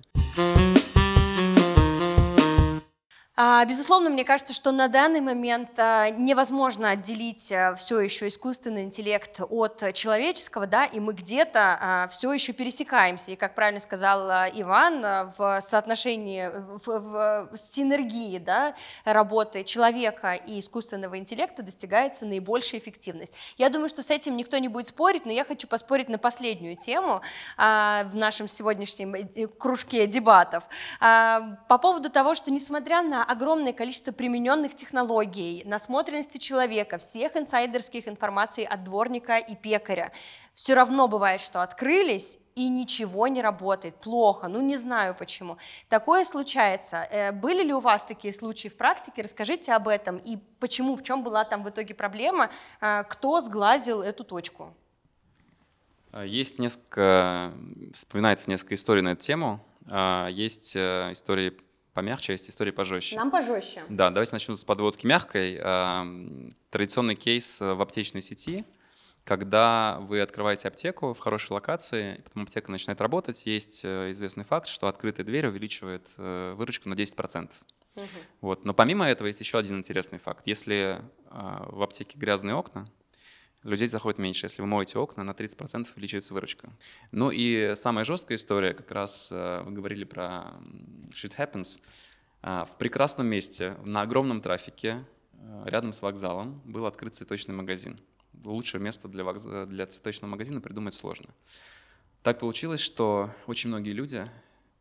А, безусловно, мне кажется, что на данный момент а, невозможно отделить а, все еще искусственный интеллект от человеческого, да, и мы где-то все еще пересекаемся. И, как правильно сказал Иван, в соотношении, в, в синергии да, работы человека и искусственного интеллекта достигается наибольшая эффективность. Я думаю, что с этим никто не будет спорить, но я хочу поспорить на последнюю тему в нашем сегодняшнем э, кружке дебатов по поводу того, что несмотря на огромное количество примененных технологий, насмотренности человека, всех инсайдерских информаций от дворника и пекаря. Все равно бывает, что открылись, и ничего не работает, плохо, ну не знаю почему. Такое случается. Э, были ли у вас такие случаи в практике? Расскажите об этом и почему, в чем была там в итоге проблема, э, кто сглазил эту точку? А, есть несколько, вспоминается несколько историй на эту тему. Есть э, истории помягче, а есть истории пожестче. Нам пожестче. Да, давайте начну с подводки мягкой. Традиционный кейс в аптечной сети, когда вы открываете аптеку в хорошей локации, потом аптека начинает работать, есть э, известный факт, что открытая дверь увеличивает э, выручку на 10%. Угу. Вот. Но помимо этого есть еще один интересный факт. Если в аптеке грязные окна, людей заходит меньше. Если вы моете окна, на 30% увеличивается выручка. Ну и самая жесткая история, как раз э, вы говорили про shit happens. А, в прекрасном месте, на огромном трафике, э, рядом с вокзалом был открыт цветочный магазин. Лучшее место для, вокз... для цветочного магазина придумать сложно. Так получилось, что очень многие люди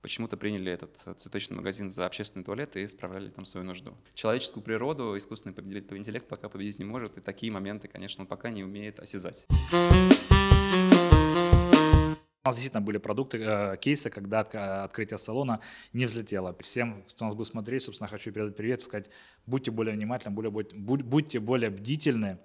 почему-то приняли этот э, цветочный магазин за общественный туалет и исправляли там свою нужду. Человеческую природу искусственный интеллект пока победить не может, и такие моменты, конечно, он пока не умеет осязать. У нас действительно были продукты, э, кейсы, когда открытие салона не взлетело. Всем, кто нас будет смотреть, собственно, хочу передать привет, сказать, будьте более внимательны, более, будьте более бдительны.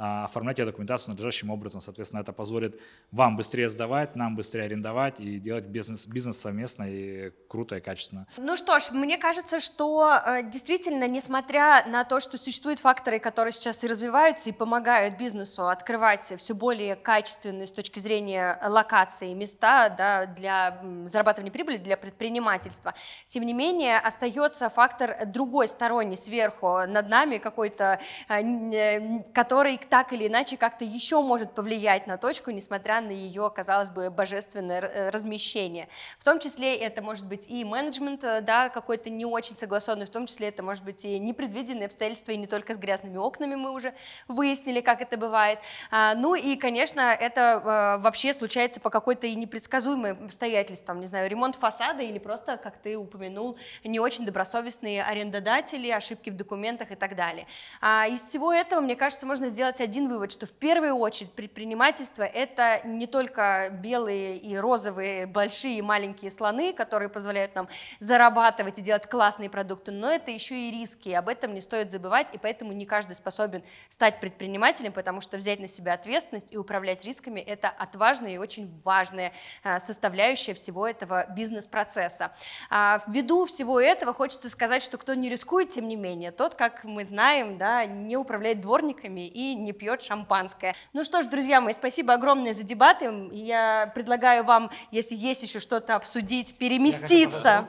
А, оформлять документацию надлежащим образом. Соответственно, это позволит вам быстрее сдавать, нам быстрее арендовать и делать бизнес, бизнес совместно и круто и качественно. Ну что ж, мне кажется, что э, действительно, несмотря на то, что существуют факторы, которые сейчас и развиваются, и помогают бизнесу открывать все более качественные с точки зрения локации места да, для зарабатывания прибыли, для предпринимательства, тем не менее остается фактор другой, сторонний, сверху, над нами какой-то, э, э, который так или иначе как-то еще может повлиять на точку, несмотря на ее, казалось бы, божественное э, размещение. В том числе это может быть и менеджмент, э, да, какой-то не очень согласованный, в том числе это может быть и непредвиденные обстоятельства, и не только с грязными окнами мы уже выяснили, как это бывает. А, ну и, конечно, это а, вообще случается по какой-то и непредсказуемой обстоятельствам, не знаю, ремонт фасада или просто, как ты упомянул, не очень добросовестные арендодатели, ошибки в документах и так далее. А из всего этого, мне кажется, можно сделать сделать один вывод, что в первую очередь предпринимательство – это не только белые и розовые, большие и маленькие слоны, которые позволяют нам зарабатывать и делать классные продукты, но это еще и риски, и об этом не стоит забывать, и поэтому не каждый способен стать предпринимателем, потому что взять на себя ответственность и управлять рисками – это отважная и очень важная а, составляющая всего этого бизнес-процесса. А, ввиду всего этого хочется сказать, что кто не рискует, тем не менее, тот, как мы знаем, да, не управляет дворниками и не не пьет шампанское. Ну что ж, друзья мои, спасибо огромное за дебаты. Я предлагаю вам, если есть еще что-то обсудить, переместиться.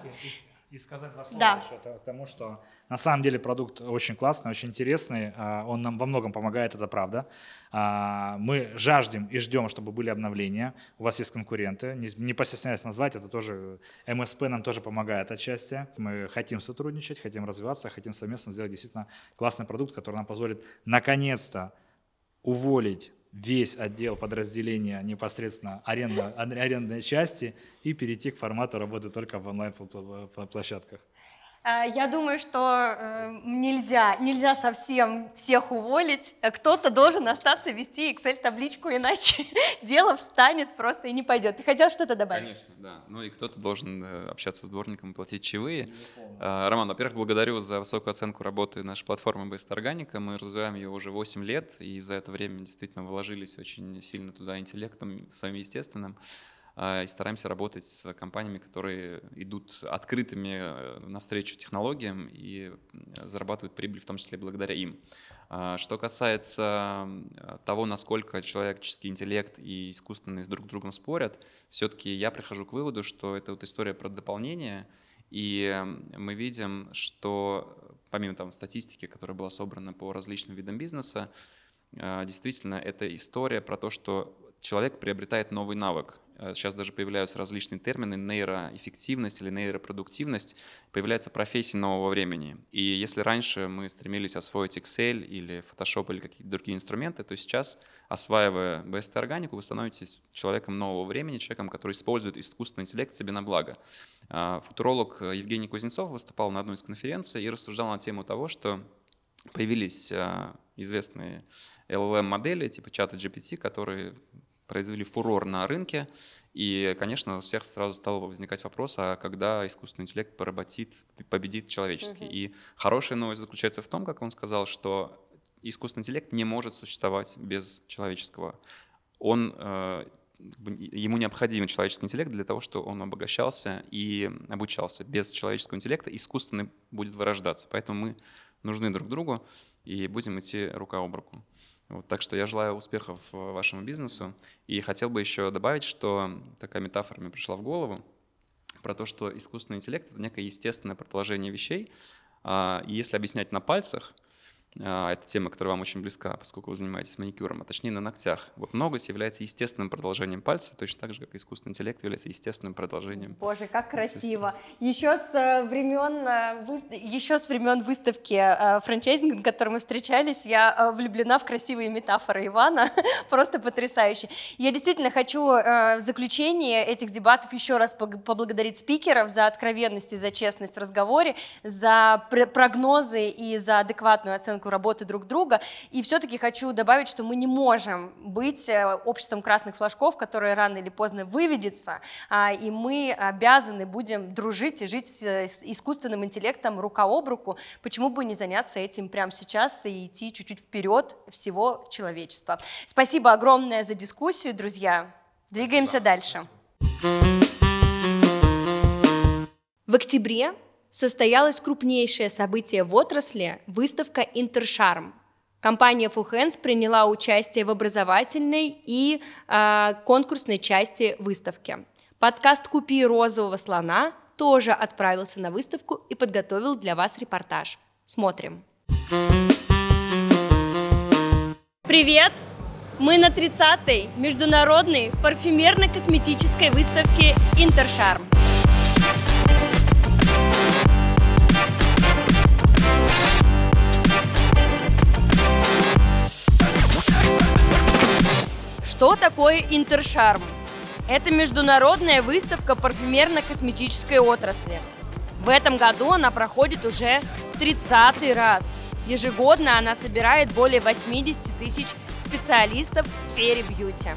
И сказать два слова Да. еще тому, что на самом деле продукт очень классный, очень интересный. а, Он нам во многом помогает, это правда. А, Мы жаждем и ждем, чтобы были обновления. У вас есть конкуренты. Не, постесняясь назвать, это тоже МСП нам тоже помогает отчасти. Мы хотим сотрудничать, хотим развиваться, хотим совместно сделать действительно классный продукт, который нам позволит наконец-то уволить весь отдел подразделения непосредственно аренда, арендной части и перейти к формату работы только в онлайн-площадках. А, Я думаю, что э, нельзя, нельзя совсем всех уволить. Э, Кто-то должен остаться вести Excel-табличку, иначе дело встанет просто и не пойдет. Ты хотел что-то добавить? Конечно, да. Ну и кто-то должен э, общаться с дворником и платить чаевые. Роман, во-первых, благодарю за высокую оценку работы нашей платформы Best Органика. Мы развиваем ее уже 8 лет, и за это время действительно вложились очень сильно туда интеллектом своим естественным. А, И стараемся работать с компаниями, которые идут открытыми э, навстречу технологиям и э, зарабатывают прибыль, в том числе благодаря им. А, Что касается э, того, насколько человеческий интеллект и искусственный друг с другом спорят, все-таки я прихожу к выводу, что это вот история про дополнение, и мы видим, что помимо там статистики, которая была собрана по различным видам бизнеса, действительно это история про то, что человек приобретает новый навык. Э, Сейчас даже появляются различные термины нейроэффективность или нейропродуктивность, появляется профессия нового времени. И если раньше мы стремились освоить Excel или Photoshop или какие-то другие инструменты, то сейчас, осваивая BST органику, вы становитесь человеком нового времени, человеком, который использует искусственный интеллект себе на благо. А, Футуролог э, Евгений Кузнецов выступал на одной из конференций и рассуждал на тему того, что появились а, известные LLM-модели типа чата GPT, которые произвели фурор на рынке, и, конечно, у всех сразу стал возникать вопрос, а когда искусственный интеллект поработит, победит человеческий. И хорошая новость заключается в том, как он сказал, что искусственный интеллект не может существовать без человеческого. Он э, ему необходим человеческий интеллект для того, чтобы он обогащался и обучался. Без человеческого интеллекта искусственный будет вырождаться. Поэтому мы нужны друг другу и будем идти рука об руку. Вот, так что я желаю успехов э, вашему бизнесу. И хотел бы еще добавить, что такая метафора мне пришла в голову про то, что искусственный интеллект — это некое естественное продолжение вещей. А, И если объяснять на пальцах, это тема, которая вам очень близка, поскольку вы занимаетесь маникюром, а точнее на ногтях. Вот ноготь является естественным продолжением пальца, точно так же, как и искусственный интеллект является естественным продолжением. Боже, как красиво. Еще с э, времен, э, еще с времен выставки э, франчайзинга, на которой мы встречались, я влюблена в красивые метафоры Ивана, просто потрясающе. Я действительно хочу в заключение этих дебатов еще раз поблагодарить спикеров за откровенность и за честность в разговоре, за пр- прогнозы и за адекватную оценку работы друг друга. И все-таки хочу добавить, что мы не можем быть э, обществом красных флажков, которое рано или поздно выведется, а, и мы обязаны будем дружить и жить с э, с искусственным интеллектом рука об руку. Почему бы не заняться этим прямо сейчас и идти чуть-чуть вперед всего человечества? Спасибо огромное за дискуссию, друзья. Двигаемся дальше. В октябре состоялось крупнейшее событие в отрасли – выставка «Интершарм». Компания Fuhens приняла участие в образовательной и э, конкурсной части выставки. Подкаст «Купи розового слона» тоже отправился на выставку и подготовил для вас репортаж. Смотрим. Привет! Мы на 30-й международной парфюмерно-косметической выставке «Интершарм». Что такое Интершарм? Это международная выставка парфюмерно-косметической отрасли. В этом году она проходит уже в 30 раз. Ежегодно она собирает более 80 тысяч специалистов в сфере бьюти.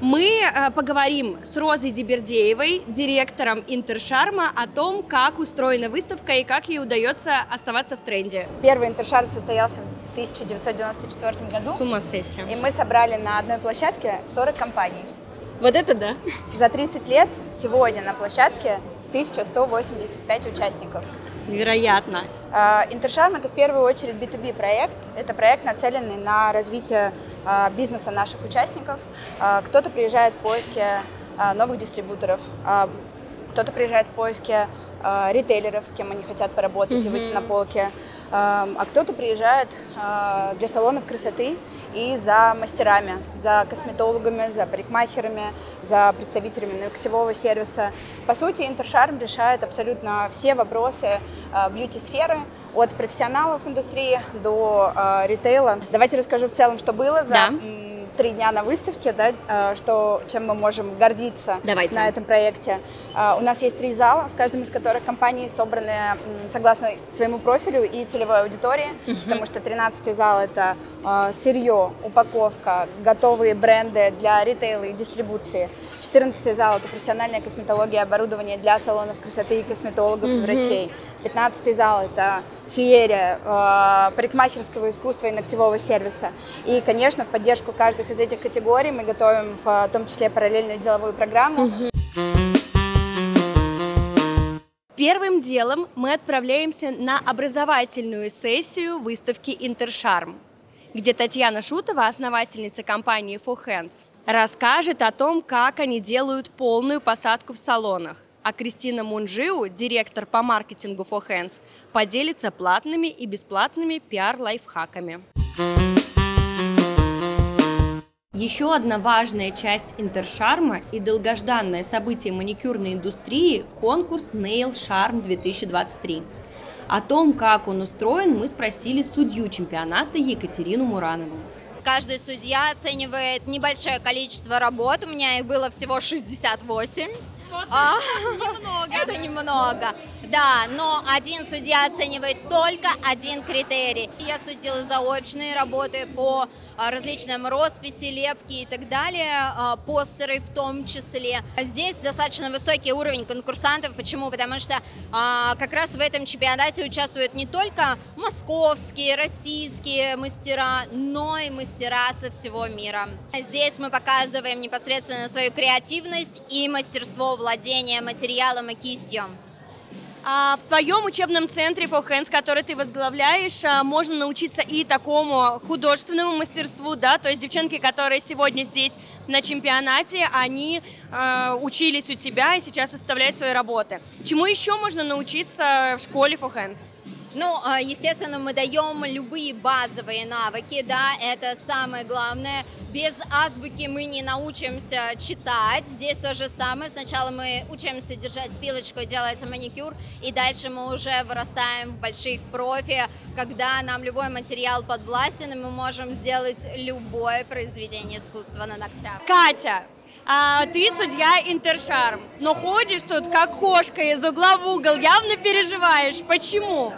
Мы э, поговорим с Розой Дебердеевой, директором Интершарма, о том, как устроена выставка и как ей удается оставаться в тренде. Первый интершарм состоялся в 1994 году. С ума сойти. И мы собрали на одной площадке 40 компаний. Вот это да. За 30 лет сегодня на площадке 1185 участников. Невероятно. А, Интершарм это в первую очередь B2B проект. Это проект, нацеленный на развитие а, бизнеса наших участников. А, Кто-то приезжает в поиске новых дистрибуторов, кто-то приезжает в поиске а, ритейлеров, с кем они хотят поработать и выйти на полке, а а кто-то приезжает а, для салонов красоты и за мастерами, за косметологами, за парикмахерами, за представителями ногтевого сервиса. По сути, Интершарм решает абсолютно все вопросы а, бьюти-сферы, от профессионалов индустрии до а, ритейла. Давайте расскажу в целом, что было за Да. Три дня на выставке, да, а, что, чем мы можем гордиться Давайте. на этом проекте. А, У нас есть три зала, в каждом из которых компании собраны согласно своему профилю и целевой аудитории, потому что 13 зал это а, сырье, упаковка, готовые бренды для ритейла и дистрибуции. 14 зал это профессиональная косметология, оборудование для салонов красоты и косметологов и врачей. 15 зал это феерия парикмахерского искусства и ногтевого сервиса. И, конечно, в поддержку каждых из этих категорий мы готовим в том числе параллельную деловую программу. Первым делом мы отправляемся на образовательную сессию выставки «Интершарм», где Татьяна Шутова, основательница компании For Hands, расскажет о том, как они делают полную посадку в салонах. А Кристина Мунжиу, директор по маркетингу For Hands, поделится платными и бесплатными пиар-лайфхаками. Еще одна важная часть Интершарма и долгожданное событие маникюрной индустрии – конкурс Nail Charm 2023. О том, как он устроен, мы спросили судью чемпионата Екатерину Муранову. Каждый судья оценивает небольшое количество работ. У меня их было всего 68. А, Это немного. Да, но один судья оценивает только один критерий. Я судила заочные работы по а, различным росписи, лепки и так далее, а, постеры в том числе. Здесь достаточно высокий уровень конкурсантов. Почему? Потому что а, как раз в этом чемпионате участвуют не только московские, российские мастера, но и мастера со всего мира. Здесь мы показываем непосредственно свою креативность и мастерство владения материалом и кистью. А в твоем учебном центре For Hands, который ты возглавляешь, а, можно научиться и такому художественному мастерству, да, то есть девчонки, которые сегодня здесь на чемпионате, они э, учились у тебя и сейчас выставляют свои работы. Чему еще можно научиться в школе For Hands? Ну, а, естественно, мы даем любые базовые навыки, да, это самое главное. Без азбуки мы не научимся читать. Здесь то же самое. Сначала мы учимся держать пилочку, делать маникюр, и дальше мы уже вырастаем в больших профи, когда нам любой материал подвластен, и мы можем сделать любое произведение искусства на ногтях. Катя, а ты судья Интершарм, но ходишь тут как кошка из угла в угол, явно переживаешь. Почему?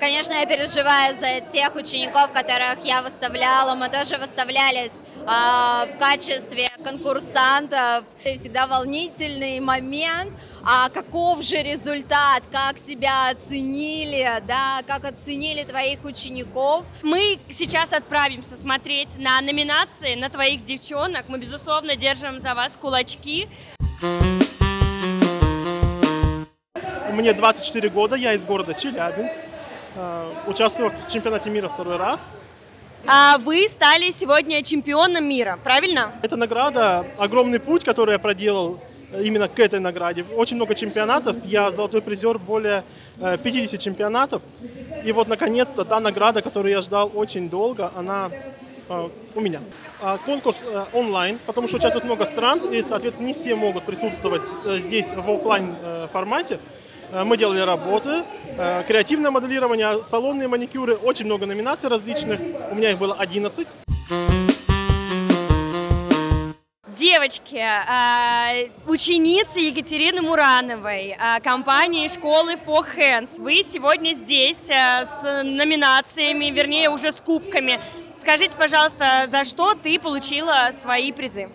Конечно, я переживаю за тех учеников, которых я выставляла. Мы тоже выставлялись а, в качестве конкурсантов. Это всегда волнительный момент. А каков же результат? Как тебя оценили? Да, как оценили твоих учеников? Мы сейчас отправимся смотреть на номинации, на твоих девчонок. Мы, безусловно, держим за вас кулачки. Мне 24 года, я из города Челябинск. Э, Участвую в чемпионате мира второй раз. А вы стали сегодня чемпионом мира, правильно? Эта награда – огромный путь, который я проделал э, именно к этой награде. Очень много чемпионатов, я золотой призер более э, 50 чемпионатов. И вот, наконец-то, та награда, которую я ждал очень долго, она э, у меня. А Конкурс э, онлайн, потому что участвует много стран, и, соответственно, не все могут присутствовать э, здесь в офлайн э, формате. Э, Мы делали работы, э, креативное моделирование, салонные маникюры, очень много номинаций различных. У меня их было 11. Девочки, а, ученицы Екатерины Мурановой, компании школы For Hands, вы сегодня здесь с номинациями, вернее уже с кубками. Скажите, пожалуйста, за что ты получила свои призы?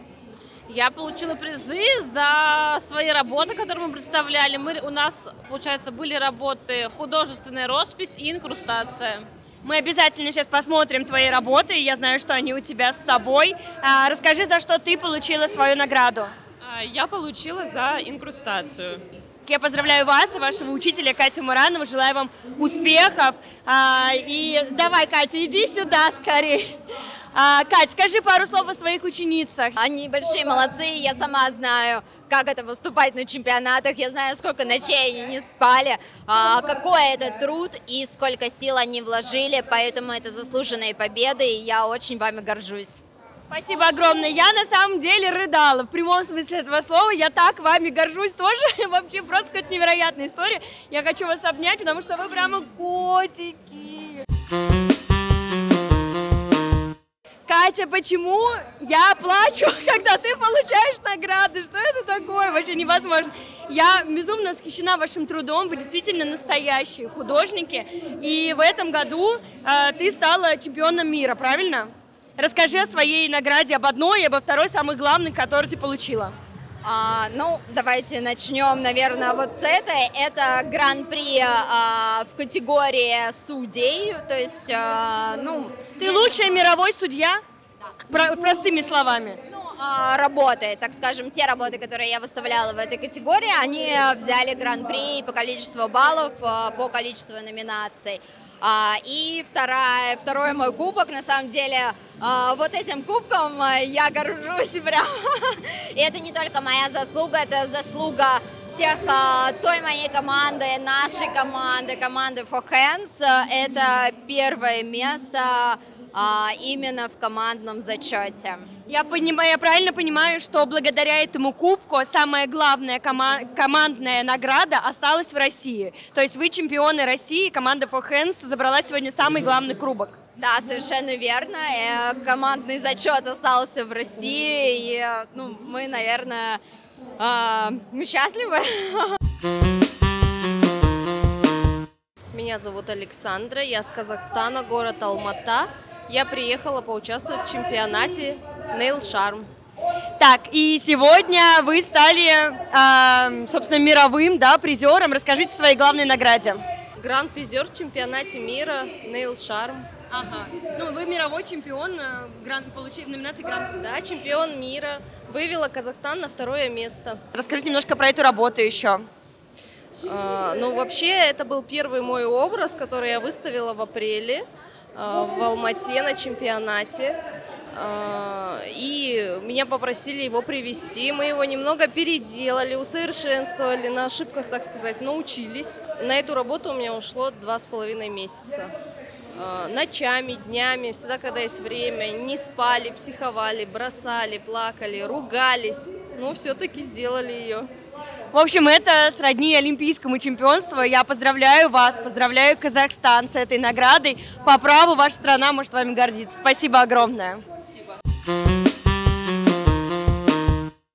Я получила призы за свои работы, которые мы представляли. Мы, у нас, получается, были работы художественная роспись и инкрустация. Мы обязательно сейчас посмотрим твои работы, я знаю, что они у тебя с собой. А, Расскажи, за что ты получила свою награду. А, Я получила за инкрустацию. Я поздравляю вас и вашего учителя Катю Муранова, желаю вам успехов. А, и давай, Катя, иди сюда скорее. А, Кать, скажи пару слов о своих ученицах. Они большие молодцы, я сама знаю, как это выступать на чемпионатах, я знаю, сколько ночей они не спали, а, какой это труд и сколько сил они вложили, поэтому это заслуженные победы, и я очень вами горжусь. Спасибо огромное. Я на самом деле рыдала, в прямом смысле этого слова. Я так вами горжусь тоже. Вообще просто какая-то невероятная история. Я хочу вас обнять, потому что вы прямо котики. Катя, почему я плачу, когда ты получаешь награды? Что это такое? Вообще невозможно. Я безумно восхищена вашим трудом. Вы действительно настоящие художники. И в этом году э, ты стала чемпионом мира, правильно? Расскажи о своей награде, об одной и обо второй, самой главной, которую ты получила. А, ну, давайте начнем, наверное, вот с этой. Это гран-при а, в категории судей, то есть, а, ну... Ты лучшая мировой судья? Про- простыми словами. Ну, а, работы, так скажем, те работы, которые я выставляла в этой категории, они взяли гран-при по количеству баллов, а, по количеству номинаций. А, и вторая, второй мой кубок, на самом деле, а, вот этим кубком а, я горжусь прям. И это не только моя заслуга, это заслуга тех, а, той моей команды, нашей команды, команды For Hands. Это первое место а, именно в командном зачете. Я, понимаю, я правильно понимаю, что благодаря этому кубку самая главная кома- командная награда осталась в России. То есть вы чемпионы России, команда For Hands забрала сегодня самый главный кубок. Да, совершенно верно. Э, Командный зачет остался в России, и э, ну, мы, наверное, а, мы счастливы. Меня зовут Александра, я с Казахстана, город Алмата. Я приехала поучаствовать в чемпионате Nail Charm. Так, и сегодня вы стали, а, собственно, мировым да, призером. Расскажите о своей главной награде. Гранд-призер в чемпионате мира Nail Charm. Ага. Ну, вы мировой чемпион, э, гран, получили номинации гранд. Да, чемпион мира. Вывела Казахстан на второе место. Расскажите немножко про эту работу еще. А, ну, вообще, это был первый мой образ, который я выставила в апреле а, в Алмате на чемпионате. А, И меня попросили его привести. Мы его немного переделали, усовершенствовали, на ошибках, так сказать, научились. На эту работу у меня ушло два с половиной месяца. А, Ночами, днями, всегда, когда есть время, не спали, психовали, бросали, плакали, ругались. Ну, все-таки сделали ее. В общем, это сродни олимпийскому чемпионству. Я поздравляю вас, поздравляю Казахстан с этой наградой. По праву ваша страна может вами гордиться. Спасибо огромное. Спасибо.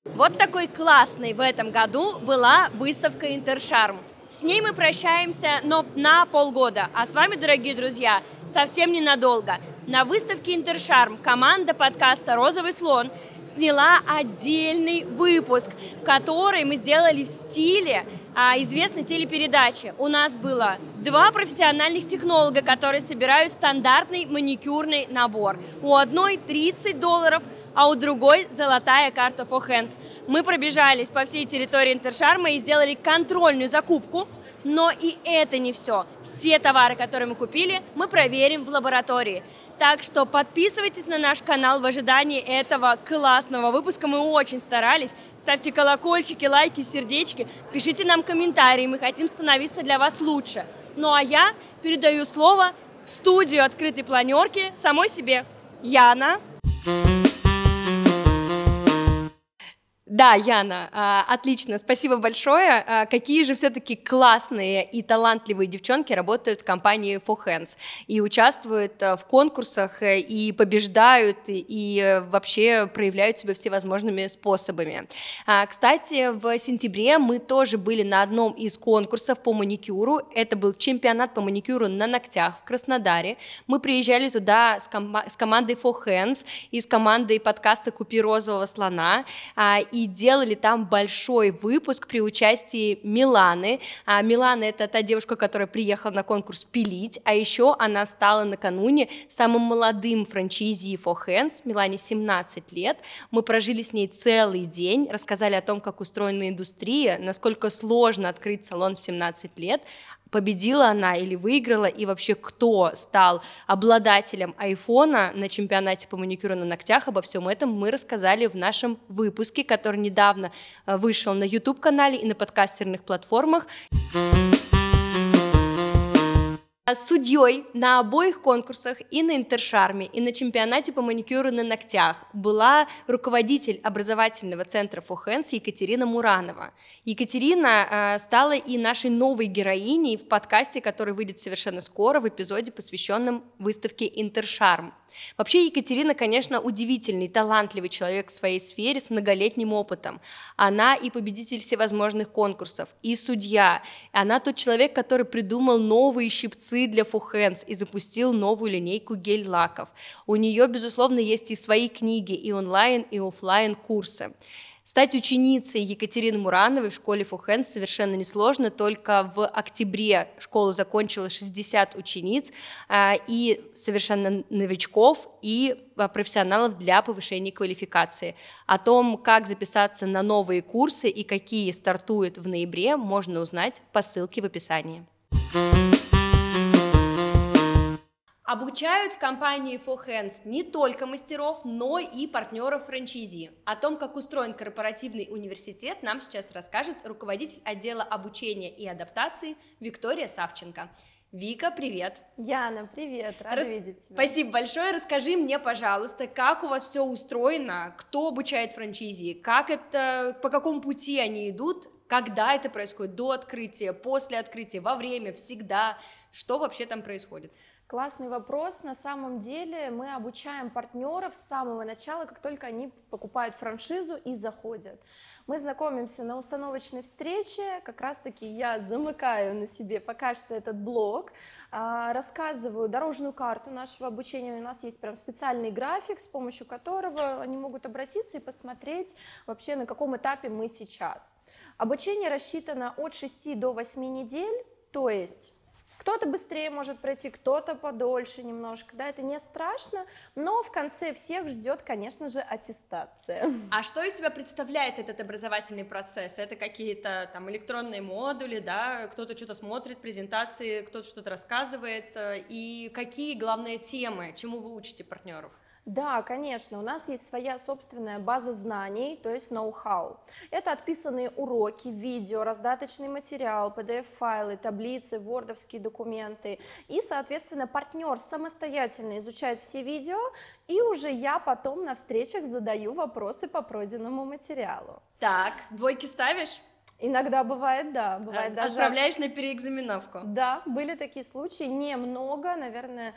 Вот такой классной в этом году была выставка Интершарм. С ней мы прощаемся, но на полгода. А с вами, дорогие друзья, совсем ненадолго. На выставке Интершарм команда подкаста «Розовый слон» сняла отдельный выпуск, который мы сделали в стиле а, известной телепередачи. У нас было два профессиональных технолога, которые собирают стандартный маникюрный набор. У одной 30 долларов, а у другой золотая карта for hands. Мы пробежались по всей территории Интершарма и сделали контрольную закупку, но и это не все. Все товары, которые мы купили, мы проверим в лаборатории. Так что подписывайтесь на наш канал в ожидании этого классного выпуска. Мы очень старались. Ставьте колокольчики, лайки, сердечки. Пишите нам комментарии. Мы хотим становиться для вас лучше. Ну а я передаю слово в студию открытой планерки самой себе. Яна. Да, Яна, а, отлично, спасибо большое. А, Какие же все-таки классные и талантливые девчонки работают в компании For Hands и участвуют а, в конкурсах э, и побеждают и- и э, вообще проявляют себя всевозможными способами. Кстати, в сентябре мы тоже были на одном из конкурсов по маникюру. Это был чемпионат по маникюру на ногтях в Краснодаре. Мы приезжали туда с, кома- с командой For Hands и с командой подкаста «Купи розового слона». А, И делали там большой выпуск при участии Миланы. А Милана это та девушка, которая приехала на конкурс пилить, а еще она стала накануне самым молодым франчайзи For Hands, Милане 17 лет. Мы прожили с ней целый день, рассказали о том, как устроена индустрия, насколько сложно открыть салон в 17 лет, победила она или выиграла, и вообще кто стал обладателем айфона на чемпионате по маникюру на ногтях, обо всем этом мы рассказали в нашем выпуске, который недавно э, вышел на YouTube-канале и на подкастерных платформах. Судьей на обоих конкурсах и на Интершарме, и на чемпионате по маникюру на ногтях была руководитель образовательного центра Hands Екатерина Муранова. Екатерина э, стала и нашей новой героиней в подкасте, который выйдет совершенно скоро в эпизоде, посвященном выставке Интершарм. Вообще Екатерина, конечно, удивительный, талантливый человек в своей сфере с многолетним опытом. Она и победитель всевозможных конкурсов, и судья. Она тот человек, который придумал новые щипцы для фухенс и запустил новую линейку гель-лаков. У нее, безусловно, есть и свои книги, и онлайн, и офлайн курсы. Стать ученицей Екатерины Мурановой в школе Фухен совершенно несложно, только в октябре школу закончила 60 учениц а, и совершенно новичков и а, профессионалов для повышения квалификации. О том, как записаться на новые курсы и какие стартуют в ноябре, можно узнать по ссылке в описании. Обучают в компании For Hands не только мастеров, но и партнеров франчайзи. О том, как устроен корпоративный университет, нам сейчас расскажет руководитель отдела обучения и адаптации Виктория Савченко. Вика, привет. Яна, привет, рада Рас... видеть тебя. Спасибо большое. Расскажи мне, пожалуйста, как у вас все устроено, кто обучает франчайзи, как это, по какому пути они идут, когда это происходит, до открытия, после открытия, во время, всегда, что вообще там происходит? Классный вопрос. На самом деле мы обучаем партнеров с самого начала, как только они покупают франшизу и заходят. Мы знакомимся на установочной встрече, как раз-таки я замыкаю на себе пока что этот блок, а, рассказываю дорожную карту нашего обучения. У нас есть прям специальный график, с помощью которого они могут обратиться и посмотреть вообще на каком этапе мы сейчас. Обучение рассчитано от 6 до 8 недель, то есть кто-то быстрее может пройти, кто-то подольше немножко, да, это не страшно, но в конце всех ждет, конечно же, аттестация. А что из себя представляет этот образовательный процесс? Это какие-то там электронные модули, да, кто-то что-то смотрит, презентации, кто-то что-то рассказывает, э, и какие главные темы, чему вы учите партнеров? Да, конечно, у нас есть своя собственная база знаний, то есть ноу-хау. Это отписанные уроки, видео, раздаточный материал, PDF-файлы, таблицы, вордовские документы. И, соответственно, партнер самостоятельно изучает все видео, и уже я потом на встречах задаю вопросы по пройденному материалу. Так, двойки ставишь? Иногда бывает, да. Бывает а, даже... Отправляешь на переэкзаменовку? Да, были такие случаи, немного, наверное,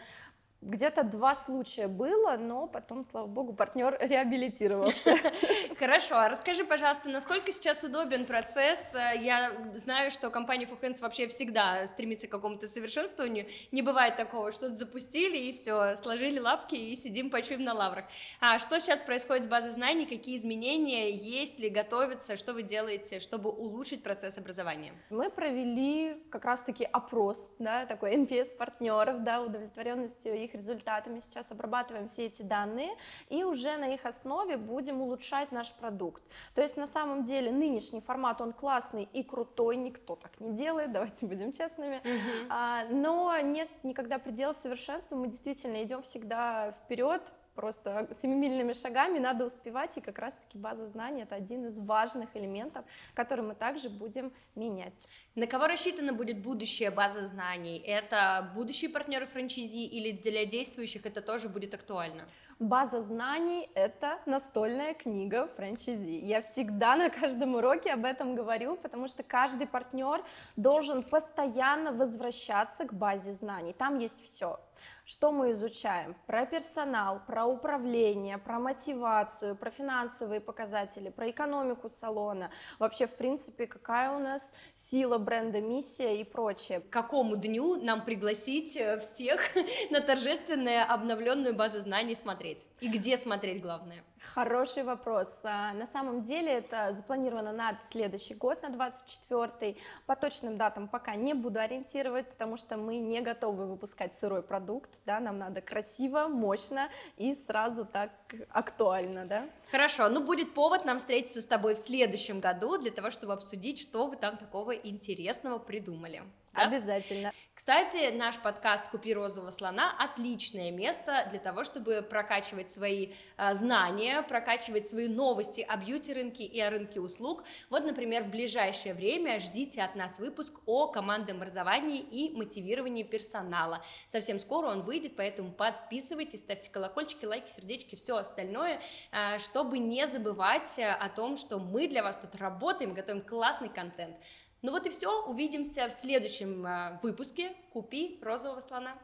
где-то два случая было, но потом, слава богу, партнер реабилитировался. Хорошо, а расскажи, пожалуйста, насколько сейчас удобен процесс? Я знаю, что компания Fuhands вообще всегда стремится к какому-то совершенствованию. Не бывает такого, что запустили и все, сложили лапки и сидим, почуем на лаврах. А что сейчас происходит с базой знаний? Какие изменения есть ли, готовятся? Что вы делаете, чтобы улучшить процесс образования? Мы провели как раз-таки опрос, да, такой NPS партнеров, да, удовлетворенностью их результатами сейчас обрабатываем все эти данные и уже на их основе будем улучшать наш продукт. То есть на самом деле нынешний формат, он классный и крутой, никто так не делает, давайте будем честными, а, но нет никогда предела совершенства, мы действительно идем всегда вперед, просто семимильными шагами надо успевать, и как раз-таки база знаний — это один из важных элементов, который мы также будем менять. На кого рассчитана будет будущая база знаний? Это будущие партнеры франчайзи или для действующих это тоже будет актуально? База знаний — это настольная книга франчайзи. Я всегда на каждом уроке об этом говорю, потому что каждый партнер должен постоянно возвращаться к базе знаний. Там есть все. Что мы изучаем? Про персонал, про управление, про мотивацию, про финансовые показатели, про экономику салона. Вообще, в принципе, какая у нас сила бренда, миссия и прочее. К какому дню нам пригласить э, всех на торжественную обновленную базу знаний смотреть? И где смотреть, главное? Хороший вопрос. А, на самом деле это запланировано на следующий год, на 24 По точным датам пока не буду ориентировать, потому что мы не готовы выпускать сырой продукт, да, нам надо красиво, мощно и сразу так актуально, да. Хорошо, ну будет повод нам встретиться с тобой в следующем году для того, чтобы обсудить, что вы там такого интересного придумали. Да? Обязательно. Кстати, наш подкаст «Купи розового слона» — отличное место для того, чтобы прокачивать свои э, знания, прокачивать свои новости о бьюти-рынке и о рынке услуг. Вот, например, в ближайшее время ждите от нас выпуск о командном образовании и мотивировании персонала. Совсем скоро он выйдет, поэтому подписывайтесь, ставьте колокольчики, лайки, сердечки, все остальное, э, чтобы не забывать о том, что мы для вас тут работаем, готовим классный контент. Ну вот и все. Увидимся в следующем э, выпуске. Купи розового слона.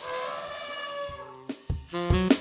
Thank Thank you.